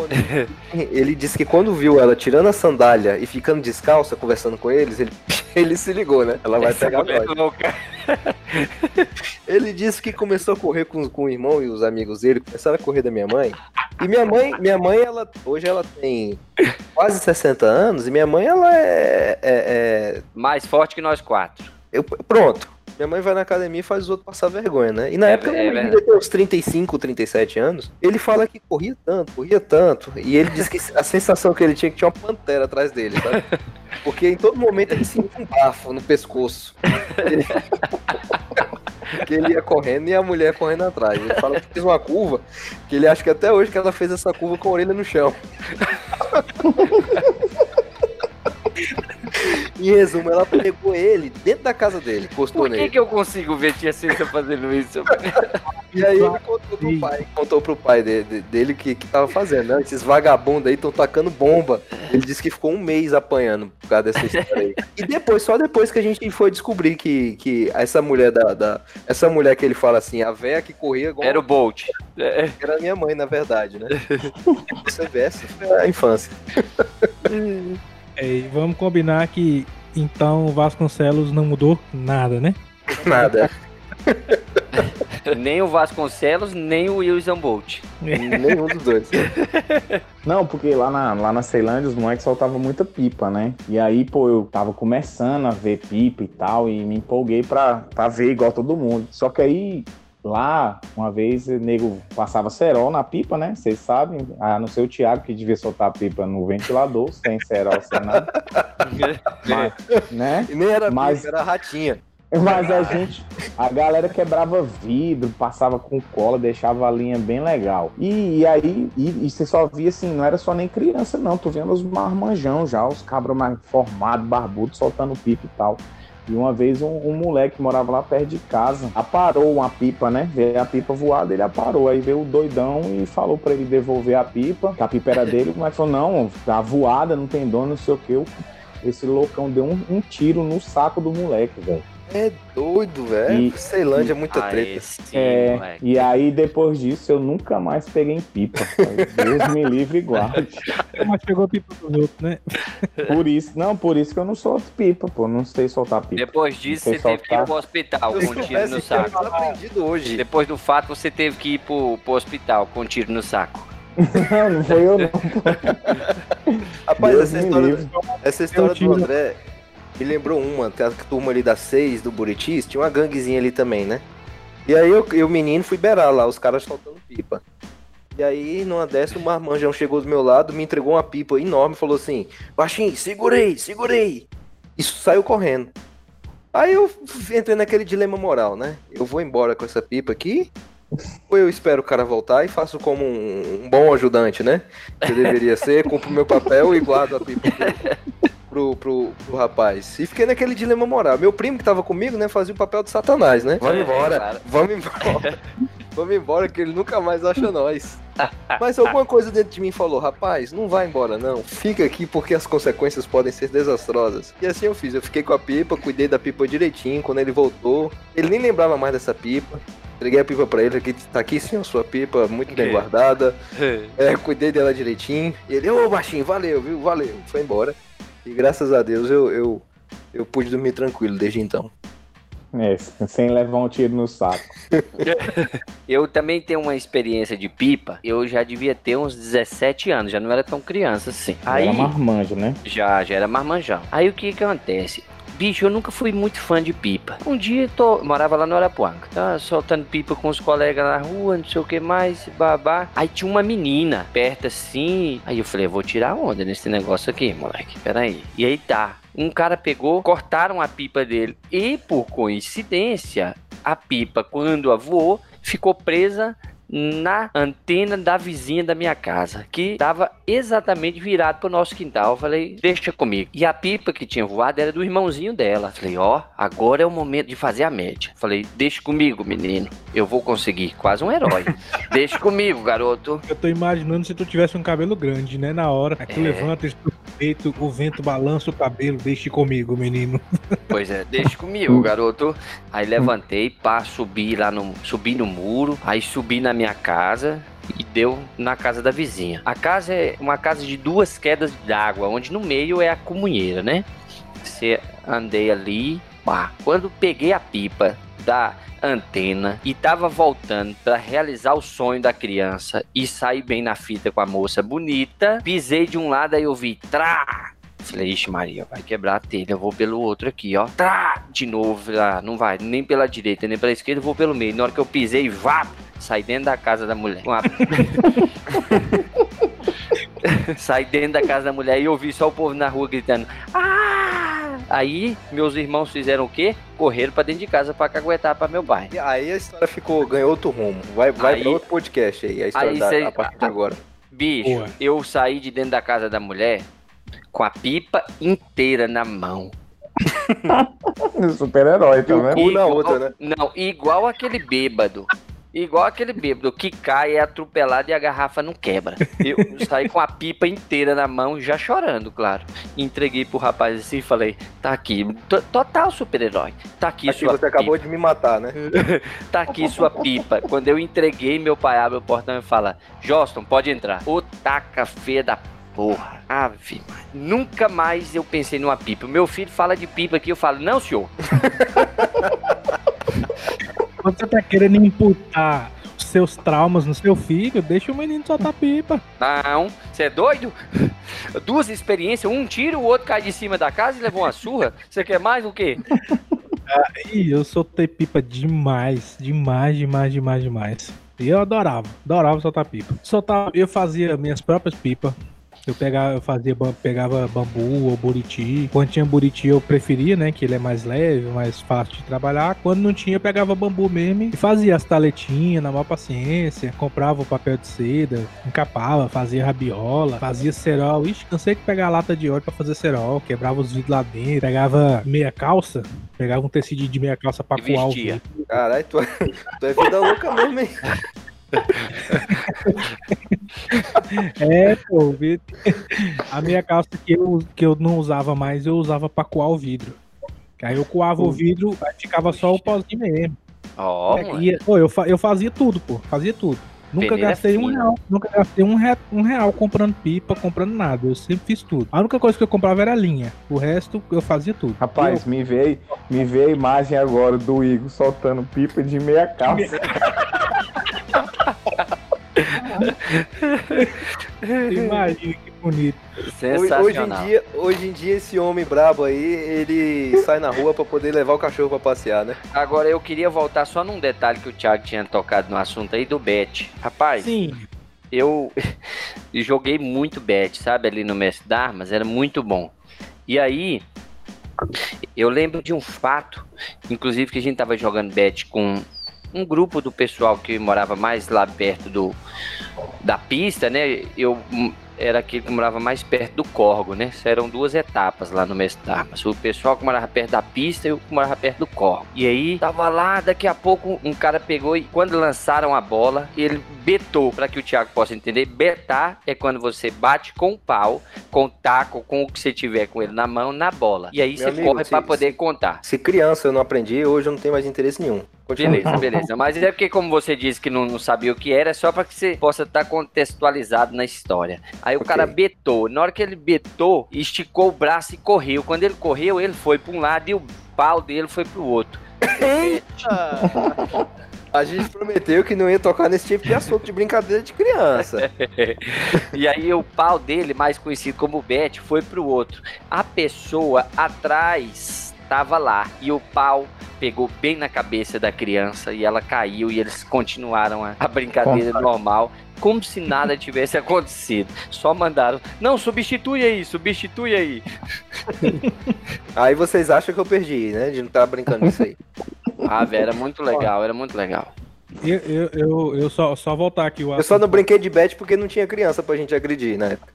ele, ele disse que quando viu ela tirando a sandália e ficando descalça, conversando com eles, ele, ele se ligou, né? Ela vai Essa pegar mulher nós. louca. Ele disse que começou a correr com, com o irmão e os amigos dele, começaram a correr da minha mãe. E minha mãe, minha mãe, ela hoje ela tem quase 60 anos e minha mãe, ela é- é- é Mais forte que nós quatro. Eu- pronto. Minha mãe vai na academia e faz os outros passar vergonha, né? E na É época é ele ter uns 35, 37 anos. Ele fala que corria tanto, corria tanto. E ele diz que a sensação que ele tinha é que tinha uma pantera atrás dele, sabe? Porque em todo momento ele sentia um bafo no pescoço. Ele- que ele ia correndo e a mulher correndo atrás. Ele fala que fez uma curva, que ele acha que até hoje que ela fez essa curva com a orelha no chão. Em resumo, ela pegou ele dentro da casa dele, encostou Por nele. que, que eu consigo ver tia Cissa fazendo isso? E aí ele contou pro pai, contou pro pai de- de- dele que, que tava fazendo, né? Esses vagabundos aí estão tacando bomba. Ele disse que ficou um mês apanhando por causa dessa história aí. E depois, só depois que a gente foi descobrir que, que essa mulher da, da- Essa mulher que ele fala assim, a véia que corria igual Era o Bolt. É, era minha mãe, na verdade, né? Você vê, essa foi a infância. É, e vamos combinar que então o Vasconcelos não mudou nada, né? Nada. nem o Vasconcelos, nem o Wilson Bolt. Nenhum dos dois. Não, porque lá na, lá na Ceilândia os moleques soltavam muita pipa, né? E aí, pô, eu tava começando a ver pipa e tal, e me empolguei pra, pra ver igual todo mundo. Só que aí, lá, uma vez, o nego passava cerol na pipa, né? Vocês sabem, a não ser o Thiago que devia soltar a pipa no ventilador, sem cerol, sem nada. Mas, né? E nem era Mas- pipa, era ratinha. Mas a gente, a galera quebrava vidro, passava com cola, deixava a linha bem legal. E, e aí, e, e você só via assim, não era só nem criança, não. Tu vendo os marmanjão já, os cabras mais formados, barbudos, soltando pipa e tal. E uma vez um, um moleque que morava lá perto de casa aparou uma pipa, né? Veio a pipa voada, ele aparou. Aí veio o doidão e falou pra ele devolver a pipa, que a pipa era dele. Moleque falou: Não, tá voada, não tem dono, não sei o que. Esse loucão deu um, um tiro no saco do moleque, velho. É doido, velho. Ceilândia é muita Ah, treta. esse, É, moleque. e aí depois disso eu nunca mais peguei em pipa. Deus me livre e guarde. Mas pegou a pipa dos outros, né? Por isso, não, por isso que eu não solto pipa, pô. Não sei soltar pipa. Depois disso, você teve que ir soltar. pro hospital Eu com um tiro no saco. aprendido hoje. Depois do fato, você teve que ir pro, pro hospital com um tiro no saco. Não, não foi eu não. Rapaz, Deus essa história, livre. essa história do André me lembrou uma, tem a turma ali das seis do Buritis, tinha uma ganguezinha ali também, né? E aí eu, eu menino, fui beirar lá, os caras soltando pipa. E aí, numa dessa, o marmanjão chegou do meu lado, me entregou uma pipa enorme falou assim: Baixinho, segurei, segurei. Isso saiu correndo. Aí eu entrei naquele dilema moral, né? Eu vou embora com essa pipa aqui, ou eu espero o cara voltar e faço como um, um bom ajudante, né? Que deveria ser, cumpro meu papel e guardo a pipa pro, pro, pro, pro rapaz. E fiquei naquele dilema moral. Meu primo que tava comigo, né, fazia o papel de satanás, né? Vamos embora, vamos embora. vamos embora que ele nunca mais acha nós. Mas alguma coisa dentro de mim falou, rapaz, não vai embora não, fica aqui porque as consequências podem ser desastrosas. E assim eu fiz, eu fiquei com a pipa, cuidei da pipa direitinho, quando ele voltou, ele nem lembrava mais dessa pipa. Entreguei a pipa pra ele, aqui, tá aqui sim a sua pipa, muito bem guardada. É, cuidei dela direitinho. E ele, ô baixinho, valeu, viu? Valeu. Foi embora. E graças a Deus eu, eu, eu pude dormir tranquilo desde então. É, sem levar um tiro no saco. Eu também tenho uma experiência de pipa. Eu já devia ter uns 17 anos, já não era tão criança assim. Aí, Era marmanjo, né? já, já era marmanjão. Aí o que que acontece? Bicho, eu nunca fui muito fã de pipa. Um dia tô, morava lá no Arapuanga, tá soltando pipa com os colegas na rua, não sei o que mais, babá. Aí tinha uma menina perto assim. Aí eu falei, vou tirar onda nesse negócio aqui, moleque. Peraí. E aí tá. Um cara pegou, cortaram a pipa dele. E por coincidência, a pipa, quando a voou, ficou presa na antena da vizinha da minha casa, que estava exatamente virado pro nosso quintal. Eu falei, deixa comigo. E a pipa que tinha voado era do irmãozinho dela. Falei, ó, agora é o momento de fazer a média. Falei, deixa comigo, menino. Eu vou conseguir. Quase um herói. deixa comigo, garoto. Eu tô imaginando se tu tivesse um cabelo grande, né? Na hora. Aí tu É. levanta o vento balança o cabelo, deixe comigo, menino. Pois é, deixa comigo, garoto. Aí levantei, pá, subi lá no. Subi no muro, aí subi na minha casa. e deu na casa da vizinha. A casa é uma casa de duas quedas d'água, onde no meio é a comunheira, né? Você andei ali, pá. Quando peguei a pipa da antena e tava voltando para realizar o sonho da criança e sair bem na fita com a moça bonita, pisei de um lado aí eu vi trá. Falei, ixi, Maria, vai quebrar a telha. Eu vou pelo outro aqui, ó. Trá! De novo. Ah, não vai nem pela direita, nem pela esquerda, eu vou pelo meio. Na hora que eu pisei, vá! Saí dentro da casa da mulher. A- Saí dentro da casa da mulher e ouvi só o povo na rua gritando. Ah! Aí, meus irmãos fizeram o quê? Correram pra dentro de casa pra caguetar pra meu pai. E Aí a história ficou, ganhou outro rumo. Vai, vai Aí- pra outro podcast aí, a história aí da, cê- a partir de agora. Bicho, eu saí de dentro da casa da mulher com a pipa inteira na mão. Super-herói, tá E o vendo? cu na Igual- outra, né? Não, igual aquele bêbado. Igual aquele bêbado que cai, é atropelado e a garrafa não quebra. Eu saí com a pipa inteira na mão, já chorando, claro. Entreguei pro rapaz assim e falei: tá aqui, to- total super-herói. Tá aqui Aqui sua você pipa. acabou de me matar, né? Tá aqui sua pipa. Quando eu entreguei, meu pai abre o portão e fala: Joston, pode entrar. Ô taca feia da porra. Ave, nunca mais eu pensei numa pipa. Meu filho fala de pipa aqui, eu falo: Não, senhor. Você tá querendo imputar os seus traumas no seu filho, deixa o menino soltar pipa. Não, você é doido? Duas experiências, um tira, o outro cai de cima da casa e levou uma surra. Você quer mais o quê? Ih, eu soltei pipa demais, demais, demais, demais, demais. E eu adorava, adorava soltar pipa. Soltava, eu fazia minhas próprias pipas. Eu pegava, eu fazia, pegava bambu ou buriti. Quando tinha buriti eu preferia, né? Que ele é mais leve, mais fácil de trabalhar. Quando não tinha, eu pegava bambu mesmo e fazia as taletinhas na maior paciência. Comprava o papel de seda, encapava, fazia rabiola, fazia cerol. Ixi, cansei de pegar lata de óleo pra fazer cerol. Quebrava os vidros lá dentro, pegava meia calça, pegava um tecido de meia calça pra coar o vidro. Caralho, tu, tu é vida louca mesmo, hein? É, pô, a minha calça que eu, que eu não usava mais, eu usava pra coar o vidro. Que Aí eu coava o vidro, aí ficava só o pozinho mesmo. Ó, É, mano. e, pô, eu, eu fazia tudo, pô, fazia tudo. Nunca Peneira gastei um real, nunca gastei um, re- um real comprando pipa, comprando nada. Eu sempre fiz tudo. A única coisa que eu comprava era linha. O resto eu fazia tudo. Rapaz, me veio, me veio a imagem agora do Igor soltando pipa de meia calça. Imagina que bonito. Hoje, Sensacional. hoje em dia, hoje em dia, esse homem brabo aí, ele sai na rua pra poder levar o cachorro pra passear, né? Agora eu queria voltar só num detalhe que o Thiago tinha tocado no assunto aí do bet. Rapaz, Sim, eu joguei muito bet, sabe, ali no Mestre d'Armas, era muito bom. E aí, eu lembro de um fato, inclusive que a gente tava jogando bet com um grupo do pessoal que morava mais lá perto do da pista, né? Eu hum, era aquele que morava mais perto do Corgo, né? Eram duas etapas lá no Mestre d'Armas. O pessoal que morava perto da pista e o que morava perto do Corgo. E aí, tava lá, daqui a pouco um cara pegou e quando lançaram a bola, ele betou, para que o Thiago possa entender. Betar é quando você bate com o pau, com o taco, com o que você tiver com ele na mão, na bola. E aí Meu você amigo, corre se- para poder contar. Se criança eu não aprendi, hoje eu não tenho mais interesse nenhum. Beleza, beleza. Mas é porque, como você disse que não, não sabia o que era, é só para que você possa estar contextualizado na história. Aí o cara betou. Na hora que ele betou, esticou o braço e correu. Quando ele correu, ele foi para um lado e o pau dele foi pro outro. A gente prometeu que não ia tocar nesse tipo de assunto de brincadeira de criança. E aí o pau dele, mais conhecido como Bet, foi pro outro. A pessoa atrás tava lá e o pau pegou bem na cabeça da criança e ela caiu e eles continuaram a, a brincadeira normal. Como se nada tivesse acontecido. Só mandaram, não, substitui aí, substitui aí. Aí vocês acham que eu perdi, né? De não estar brincando nisso aí. Ah, velho, era muito legal, era muito legal. Eu, eu, eu, eu só, só voltar aqui o Eu só não brinquei de bet porque não tinha criança pra gente agredir, né?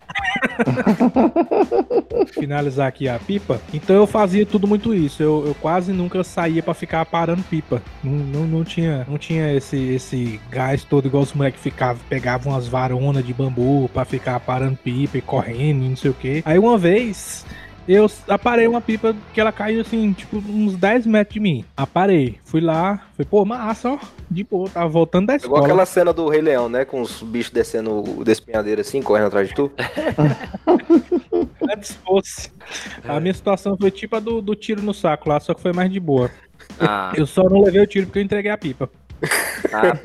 finalizar aqui a pipa. Então eu fazia tudo muito isso. Eu, eu quase nunca saía pra ficar parando pipa. Não, não, não tinha, não tinha esse, esse gás todo igual os moleques ficavam, pegavam umas varonas de bambu pra ficar parando pipa e correndo e não sei o que. Aí uma vez Eu aparei uma pipa que ela caiu assim, tipo, uns 10 metros de mim. Aparei. Fui lá, foi, pô, massa, ó. De boa, tava voltando da Igual escola. aquela cena do Rei Leão, né? Com os bichos descendo o despenhadeiro assim, correndo atrás de tu. Antes fosse. A minha situação foi tipo a do, do tiro no saco lá, só que foi mais de boa. Ah, Eu só não levei o tiro porque eu entreguei a pipa. ah,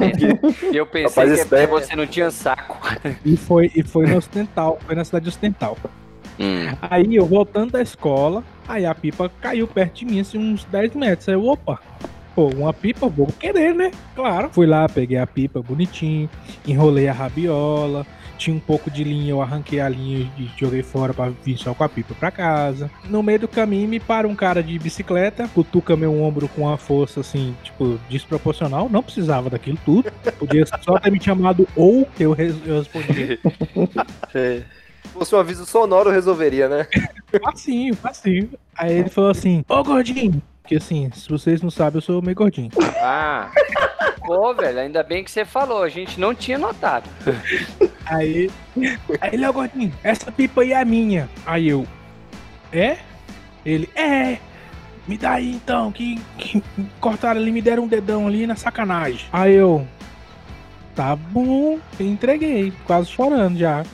eu pensei Rapaz, que é você não tinha saco. E foi, e foi no Ocidental, foi na cidade Ocidental. Hum. Aí eu voltando da escola, aí a pipa caiu perto de mim, assim, uns 10 metros. Aí eu, opa, pô, uma pipa, vou querer, né? Claro. Fui lá, peguei a pipa bonitinho, enrolei a rabiola, tinha um pouco de linha, eu arranquei a linha e joguei fora pra vir só com a pipa pra casa. No meio do caminho me para um cara de bicicleta, cutuca meu ombro com uma força assim, tipo, desproporcional. Não precisava daquilo tudo. Podia só ter me chamado ou eu, res- eu respondi. Se fosse um aviso sonoro, eu resolveria, né? Facinho, facinho. Aí ele falou assim, ô gordinho. Porque assim, se vocês não sabem, eu sou meio gordinho. Ah. Pô, velho, ainda bem que você falou, a gente não tinha notado. Aí, aí ele, ô gordinho, essa pipa aí é minha. Aí eu, é? Ele, é. Me dá aí então, que, que cortaram ali, me deram um dedão ali na sacanagem. Aí eu, tá bom, entreguei, quase chorando já.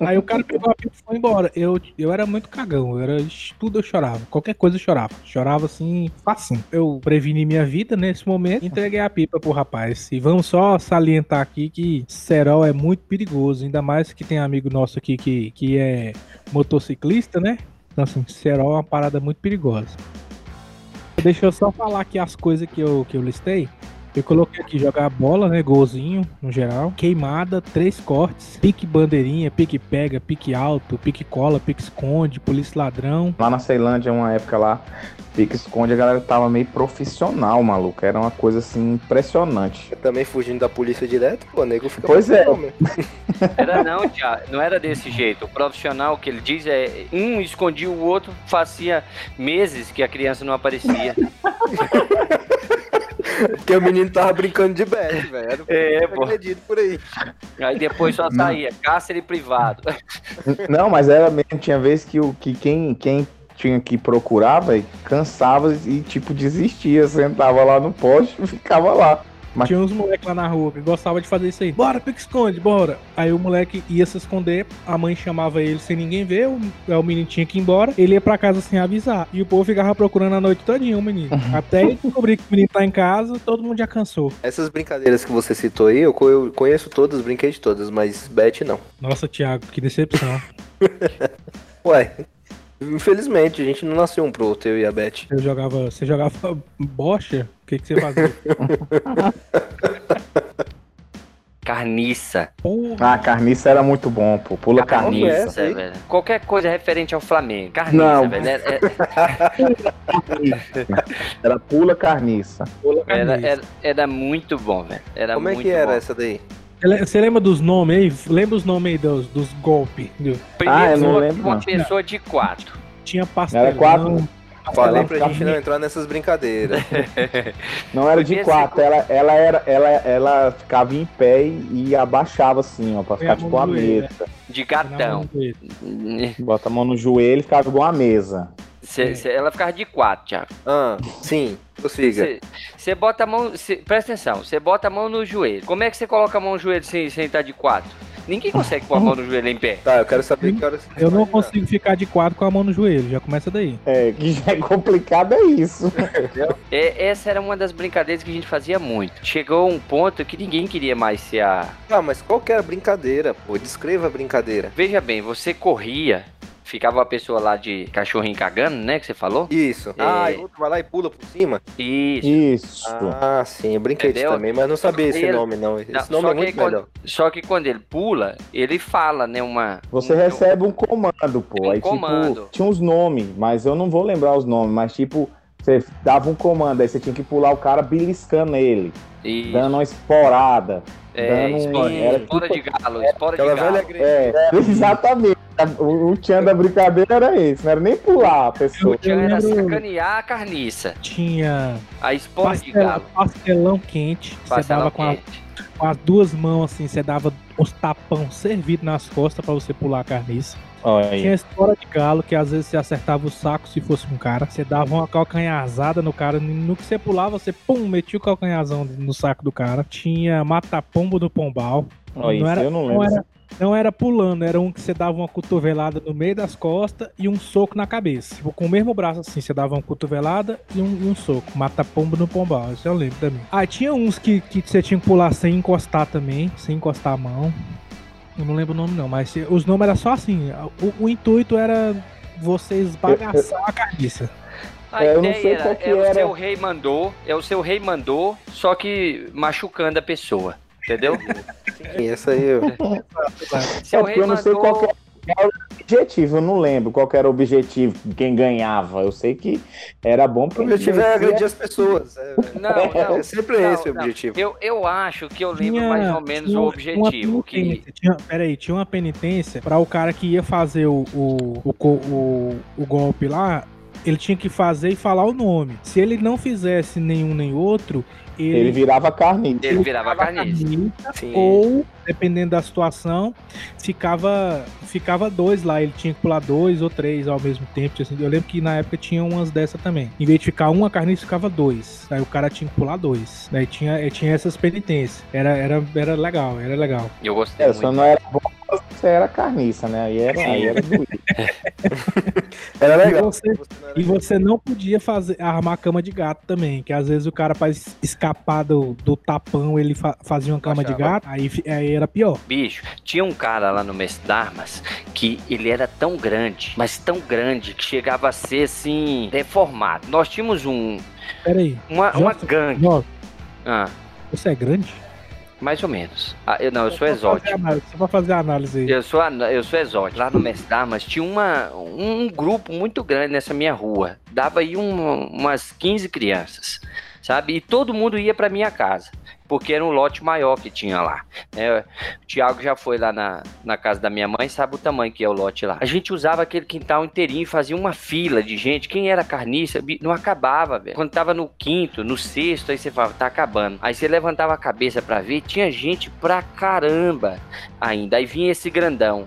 Aí o cara pegou a pipa e foi embora. Eu, eu era muito cagão, eu era, tudo eu chorava. Qualquer coisa eu chorava. Chorava assim, facinho. Eu preveni minha vida nesse momento, entreguei a pipa pro rapaz. E vamos só salientar aqui que Serol é muito perigoso, ainda mais que tem amigo nosso aqui que, que é motociclista, né? Então assim, Serol é uma parada muito perigosa. Deixa eu só falar aqui as coisas que eu, que eu listei. Eu coloquei aqui jogar bola, né? Golzinho, no geral. Queimada, três cortes. Pique bandeirinha, pique pega, pique alto, pique cola, pique esconde, polícia ladrão. Lá na Ceilândia, uma época lá, pique esconde, a galera tava meio profissional, maluco. Era uma coisa assim impressionante. Também fugindo da polícia direto, pô, nego fica Pois é. Era não, Thiago, não era desse jeito. O profissional que ele diz é um escondia o outro, fazia meses que a criança não aparecia. Porque o menino tava brincando de bet, velho. Era o É, que pô. acredito por aí. Aí depois só saía cárcere privado. Não, mas era mesmo, tinha vezes que, o, que quem, quem tinha que procurar, velho, cansava e, tipo, desistia, sentava lá no poste e ficava lá. Mas- Tinha uns moleques lá na rua que gostavam de fazer isso aí. Bora, pique esconde, bora. Aí o moleque ia se esconder, a mãe chamava ele sem ninguém ver, o, aí o menino tinha que ir embora, ele ia pra casa sem avisar. E o povo ficava procurando a noite todinha o menino. Até ele descobrir que o menino tá em casa, todo mundo já cansou. Essas brincadeiras que você citou aí, eu conheço todas, brinquei de todas, mas bet não. Nossa, Thiago, que decepção. Ué, infelizmente, a gente não nasceu um pro outro, eu e a Bet. Você jogava, você jogava bocha? O que, que você fazia? Carniça. Porra, Ah, carniça era muito bom, pô. Pula Carniça. carniça. Carniça, aí? velho. Qualquer coisa referente ao Flamengo. Carniça, Não. velho. É- é- Era pula carniça. Era, era, era muito bom, velho. Era Como é que era bom. essa daí? Você le- Você lembra dos nomes aí? Lembra os nomes aí dos, dos golpes? Primeiro, Ah, eu não lembro, uma não. pessoa de quatro. Tinha pastelão. Era quatro. Falei pra gente não entrar nessas brincadeiras. Não era de quatro, ela, ela, era, ela, ela ficava em pé e, e abaixava assim, ó, pra ficar tipo uma mesa. De Na gatão. Bota a mão no joelho e ficava igual uma mesa. Cê- cê- ela ficava de quatro, Thiago. ah, sim, prossiga. Você bota a mão. cê- presta atenção, você bota a mão no joelho. Como é que você coloca a mão no joelho sem, sem estar de quatro? Ninguém consegue pôr a mão no joelho em pé. Tá, eu quero saber que horas Eu não consigo ficar de quatro com a mão no joelho, já começa daí. É, que já é complicado é isso. É, essa era uma das brincadeiras que a gente fazia muito. Chegou um ponto que ninguém queria mais ser a. Ah, mas qual que era a brincadeira, pô? Descreva a brincadeira. Veja bem, você corria, ficava a pessoa lá de cachorrinho cagando, né? Que você falou? Isso. É. Ah, e o outro vai lá e pula por cima? Isso. Isso. Ah, sim, eu brinquei disso também, mas não sabia esse Ele- nome, não. Esse Não, nome só é que muito quando- melhor. Só que quando ele pula, ele fala, né? Uma. Você um- recebe um comando, pô. Um aí, comando. tipo, tinha uns nomes, mas eu não vou lembrar os nomes, mas tipo, você dava um comando, aí você tinha que pular o cara beliscando ele, Isso. dando uma esporada. É, dando um- espora, era espora tipo- de galo, espora de galo. É, exatamente. O, o tchan da brincadeira era esse, não era nem pular a pessoa. O tchan era sacanear a carniça. Tinha A espora de pastel- galo. pastelão quente, você Pastelão dava com, a- quente. com as duas mãos assim, você dava os tapão servido nas costas pra você pular a carniça. Aí. Tinha a história de galo, que às vezes você acertava o saco se fosse um cara. Você dava uma calcanharzada no cara. No que você pulava, você pum, metia o calcanharzão no saco do cara. Tinha mata-pombo do pombal. Olha isso, eu não lembro. Não era, não era pulando, era um que você dava uma cotovelada no meio das costas e um soco na cabeça. Tipo, com o mesmo braço assim, você dava uma cotovelada e um, e um soco. Mata-pombo no pombal, isso eu lembro também. Ah, tinha uns que, que você tinha que pular sem encostar também, sem encostar a mão. Eu não lembro o nome não, mas os nomes eram só assim. O, o intuito era você esbagaçar a carniça. A É, eu não ideia sei era, é o era. seu rei mandou, é o seu rei mandou, só que machucando a pessoa. Entendeu? E essa aí, eu- Seu É eu não sei mandou. qual que era o objetivo, eu não lembro qual que era o objetivo, quem ganhava. Eu sei que era bom o porque objetivo é agredir as pessoas. É, Não, não. é sempre Não, esse o não. objetivo. Eu, eu acho que eu lembro mais ou menos tinha o objetivo. Que... Tinha, peraí, tinha uma penitência pra o cara que ia fazer o, o, o, o, o golpe lá. Ele tinha que fazer e falar o nome. Se ele não fizesse nenhum nem outro, ele, ele virava carne. Ele virava Sim. Ou, dependendo da situação, ficava ficava dois lá. Ele tinha que pular dois ou três ao mesmo tempo. assim. Eu lembro que na época tinha umas dessa também. Em vez de ficar uma carniça, ficava dois. Aí o cara tinha que pular dois. Daí tinha, tinha essas penitências. Era, era, era legal, era legal. Eu gostei É, muito. só não era bom, você era carniça, né? Aí era, aí era doído. Era legal. E você- E você não podia fazer armar cama de gato também, que às vezes o cara para escapar do, do tapão, ele fa- fazia uma cama de Achava. gato, aí, aí era pior. Bicho, tinha um cara lá no Mestre d'Armas que ele era tão grande, mas tão grande, que chegava a ser assim, deformado. Nós tínhamos um, Peraí, uma, uma gangue. Jó, Ah, você é grande? Mais ou menos. Ah, eu, não, eu sou exótico. Só pra fazer a análise aí. Eu sou, eu sou exótico. Lá no Mestre d'Armas tinha uma, um grupo muito grande nessa minha rua. Dava aí um- umas 15 crianças, sabe? E todo mundo ia pra minha casa, porque era um lote maior que tinha lá. né? O Thiago já foi lá na, na casa da minha mãe, sabe o tamanho que é o lote lá. A gente usava aquele quintal inteirinho e fazia uma fila de gente. Quem era carniça, não acabava, velho. Quando tava no quinto, no sexto, aí você falava, tá acabando. Aí você levantava a cabeça pra ver, tinha gente pra caramba ainda. Aí vinha esse grandão.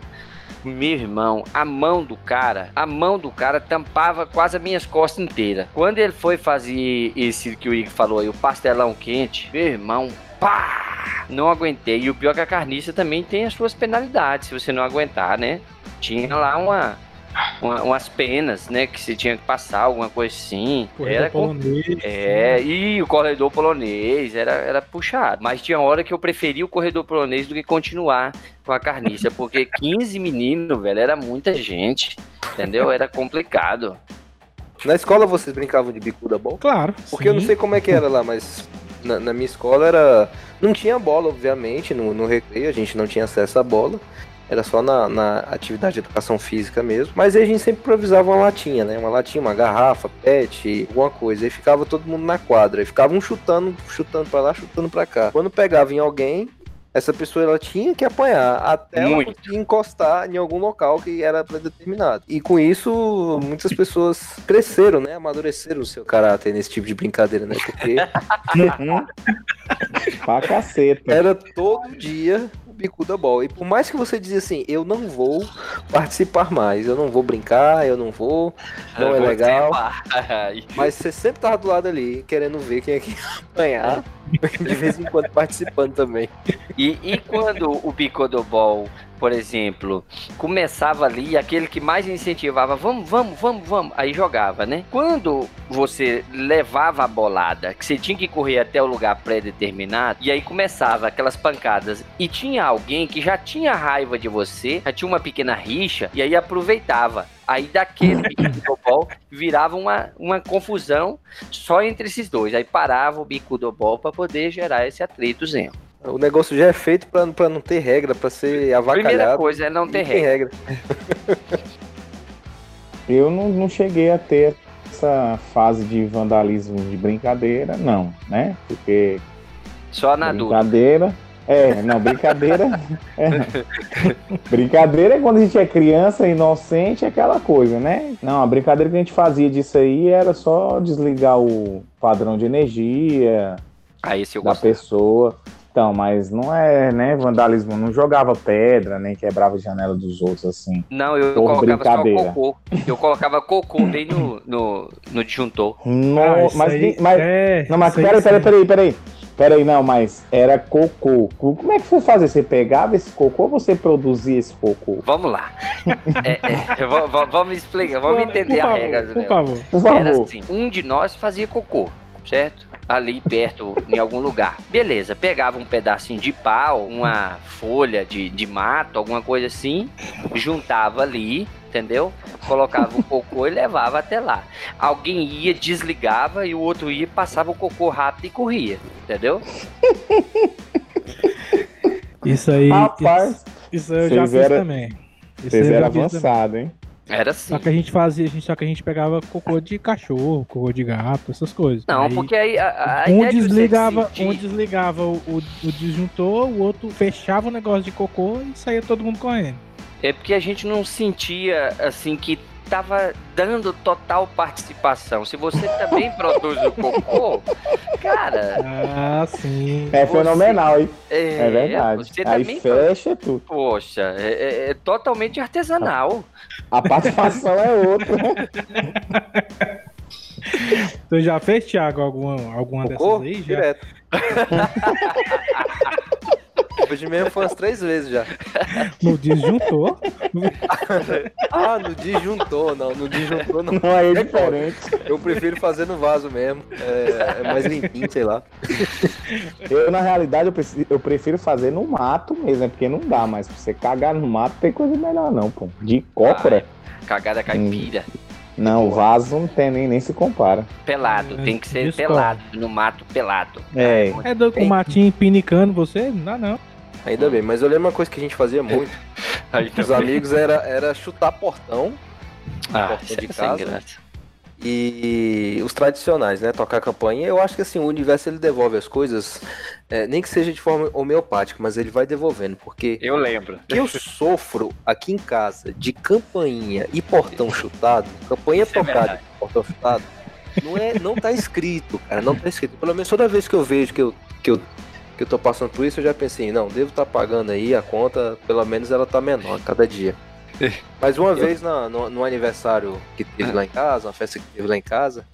Meu irmão, a mão do cara, a mão do cara tampava quase as minhas costas inteiras. Quando ele foi fazer esse que o Igor falou aí, o pastelão quente, meu irmão, pá! Não aguentei. E o pior é que a carniça também tem as suas penalidades, se você não aguentar, né? Tinha lá uma, uma- umas penas, né? Que você tinha que passar, alguma coisa assim. Corredor Era com- polonês. é, e o corredor polonês era, era puxado. Mas tinha hora que eu preferia o corredor polonês do que continuar com a carniça, porque 15 meninos, velho, era muita gente, entendeu? Era complicado. Na escola vocês brincavam de bicuda bom? Claro. Porque eu não sim. sei como é que era lá, mas na, na minha escola era. Não tinha bola, obviamente, no, no recreio, a gente não tinha acesso à bola. Era só na, na atividade de educação física mesmo. Mas aí a gente sempre improvisava uma latinha, né? Uma latinha, uma garrafa, pet, alguma coisa. Aí ficava todo mundo na quadra. Aí ficava um chutando, chutando pra lá, chutando pra cá. Quando pegava em alguém, essa pessoa ela tinha que apanhar até ela Muito. conseguir encostar em algum local que era predeterminado. E com isso, muitas pessoas cresceram, né? Amadureceram o seu caráter nesse tipo de brincadeira, né? Porque Uhum. pra caceta. era todo dia bicuda ball. E por mais que você dizia assim, eu não vou participar mais, eu não vou brincar, eu não vou, não é legal. Mas você sempre tava do lado ali, querendo ver quem é que ia apanhar, de vez em quando participando também. E, e quando o Bicodobol, por exemplo, começava ali, aquele que mais incentivava, vamos, vamos, vamos, vamos, aí jogava, né? Quando você levava a bolada, que você tinha que correr até o lugar pré-determinado, e aí começava aquelas pancadas, e tinha alguém que já tinha raiva de você, já tinha uma pequena rixa, e aí aproveitava. Aí daquele Bicodobol virava uma, uma confusão só entre esses dois. Aí parava o Bicodobol para poder gerar esse atritozinho. O negócio já é feito pra, pra não ter regra, pra ser avacalhado. Primeira coisa é não ter Não regra. regra. Eu não, não cheguei a ter essa fase de vandalismo de brincadeira, não, né? Porque Só na dúvida. É, não, brincadeira. é. Brincadeira é quando a gente é criança, inocente, é aquela coisa, né? Não, a brincadeira que a gente fazia disso aí era só desligar o padrão de energia Aí se eu da gosto. pessoa. Então, mas não é, né, vandalismo. Não jogava pedra, nem quebrava a janela dos outros, assim. Não, eu, Por colocava só brincadeira. cocô. Eu colocava cocô bem no, no, no disjuntor. No, Ah, mas, aí mas, é- não, mas peraí, peraí, peraí, peraí. Peraí, não, mas era cocô. Como é que você fazia? Você pegava esse cocô ou você produzia esse cocô? Vamos lá. É, é, vamos explicar, vamos entender por a favor, regra Por favor. Por Era favor. assim, um de nós fazia cocô, certo? Ali perto, em algum lugar. Beleza, pegava um pedacinho de pau, uma folha de, de mato, alguma coisa assim, juntava ali, entendeu? Colocava o cocô e levava até lá. Alguém ia, desligava e o outro ia, passava o cocô rápido e corria, entendeu? Isso aí. Rapaz, Isso, isso eu já fiz era- também. Isso vocês eram avançados, hein? Era assim. Só que a gente fazia, a gente, só que a gente pegava cocô de cachorro, cocô de gato, essas coisas. Não, Aí, porque aí a, a um desligava, sentir- um desligava o, o, o disjuntor, o outro fechava o negócio de cocô e saía todo mundo correndo. É porque a gente não sentia assim que tava dando total participação. Se você também produz o cocô, cara, Ah, sim. É Você- fenomenal, hein? é, É verdade. Você Aí também fecha tudo. Poxa, é, é- é totalmente artesanal. A participação é outra. Você já fez, Thiago, alguma, alguma Cocô? dessas aí? Já? Direto. Hoje mesmo foi umas três vezes já. No disjuntor? Ah, no disjuntor, não. No disjuntor não. Não, aí é diferente. Eu prefiro fazer no vaso mesmo. É, é mais limpinho, sei lá. Eu, na realidade, eu prefiro, eu prefiro fazer no mato mesmo, é porque não dá mais. Pra você cagar no mato, tem coisa melhor não, pô. De cócora? Cagada caipira. Não, o vaso não tem nem, nem se compara. Pelado, É, tem que ser pelado. No mato, pelado. É, É doido com o matinho pinicando você? Não dá não. Ainda bem, mas eu lembro uma coisa que a gente fazia muito. Os amigos era, era chutar portão Ah, porta isso de é sem casa. graça. E os tradicionais, né? Tocar campainha. Eu acho que assim, o universo ele devolve as coisas, é, nem que seja de forma homeopática, mas ele vai devolvendo, porque Eu lembro. que eu sofro aqui em casa de campainha e portão chutado, campainha Isso é tocada verdade. e portão chutado, não, é, não tá escrito, cara, não tá escrito. Pelo menos toda vez que eu vejo que eu, que eu, que eu tô passando por isso, eu já pensei, não, devo estar pagando aí a conta, pelo menos ela tá menor cada dia. Mas uma vez na- no, no aniversário que teve lá em casa, uma festa que teve lá em casa,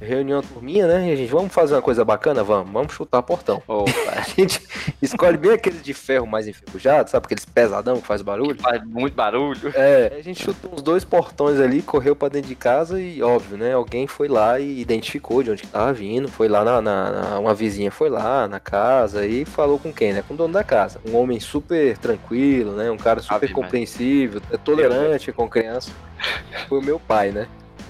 reunião turminha, né? E a gente, vamos fazer uma coisa bacana? Vamos, vamos chutar portão. A gente escolhe bem aqueles de ferro mais enferrujado, sabe? Aqueles pesadão que faz barulho. faz muito barulho. É, a gente chutou uns dois portões ali, correu pra dentro de casa e, óbvio, né? Alguém foi lá e identificou de onde que tava vindo. Foi lá na, na- na- Uma vizinha foi lá na casa e falou com quem, né? Com o dono da casa. Um homem super tranquilo, né? Um cara super Ave Maria. compreensível, é tolerante com criança. Foi o meu pai, né?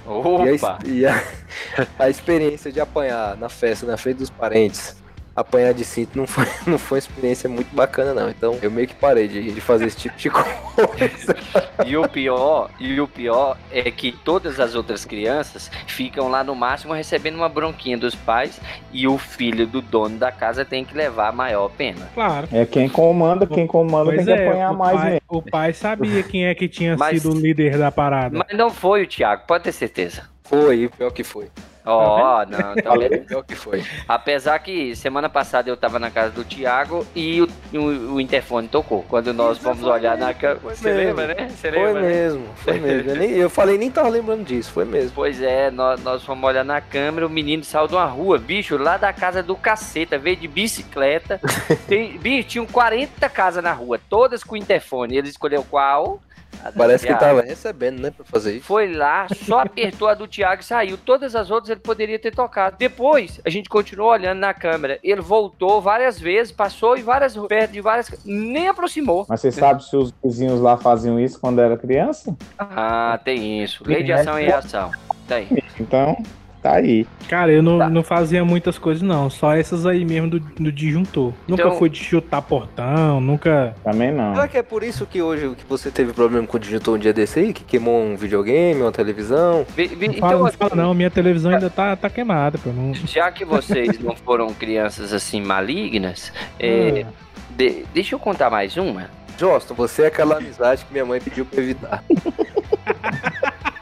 E, a, Opa, e a- a experiência de apanhar na festa, na frente dos parentes, apanhar de cinto não foi, não foi uma experiência muito bacana, não. Então eu meio que parei de, de fazer esse tipo de coisa. E o pior, e o pior é que todas as outras crianças ficam lá no máximo recebendo uma bronquinha dos pais e o filho do dono da casa tem que levar a maior pena. Claro. é quem comanda, quem comanda Pois tem que é, apanhar o mais pai, mesmo. o pai sabia quem é que tinha Mas- sido o líder da parada. Mas não foi o Thiago, pode ter certeza. Foi, pior que foi. Ó, não, então Falei, beleza. pior que foi. Apesar que semana passada eu tava na casa do Thiago e o, o, o interfone tocou. Quando nós Isso fomos olhar mesmo, na foi Você lembra, né? Você Foi lembra, né? mesmo, foi mesmo. Eu, nem- eu falei, nem tava lembrando disso, foi mesmo. Pois é, nós, nós fomos olhar na câmera, o menino saiu de uma rua, bicho, lá da casa do caceta, veio de bicicleta. Tem, bicho, tinham 40 casas na rua, todas com interfone. Ele escolheu qual? Parece que tava recebendo, né, pra fazer isso. Foi lá, só apertou a do Thiago e saiu. Todas as outras ele poderia ter tocado. Depois, a gente continuou olhando na câmera. Ele voltou várias vezes, passou em várias perto de várias. Nem aproximou. Mas você sabe se os vizinhos lá faziam isso quando era criança? Ah, tem isso. Lei de ação e reação. Tem. Então, tá aí. Cara, eu não, Tá. não fazia muitas coisas, não. Só essas aí mesmo do, do disjuntor. Nunca Então- fui de chutar portão, nunca. Também não. Será que é por isso que hoje que você teve problema com o disjuntor um dia desse aí? Que queimou um videogame, uma televisão? Vi- vi- Não fala, Então, não fala, não. Minha televisão ainda tá, tá queimada, pô. Não... já que vocês não foram crianças assim malignas, é, de- deixa eu contar mais uma. Joston, você é aquela amizade que minha mãe pediu pra evitar.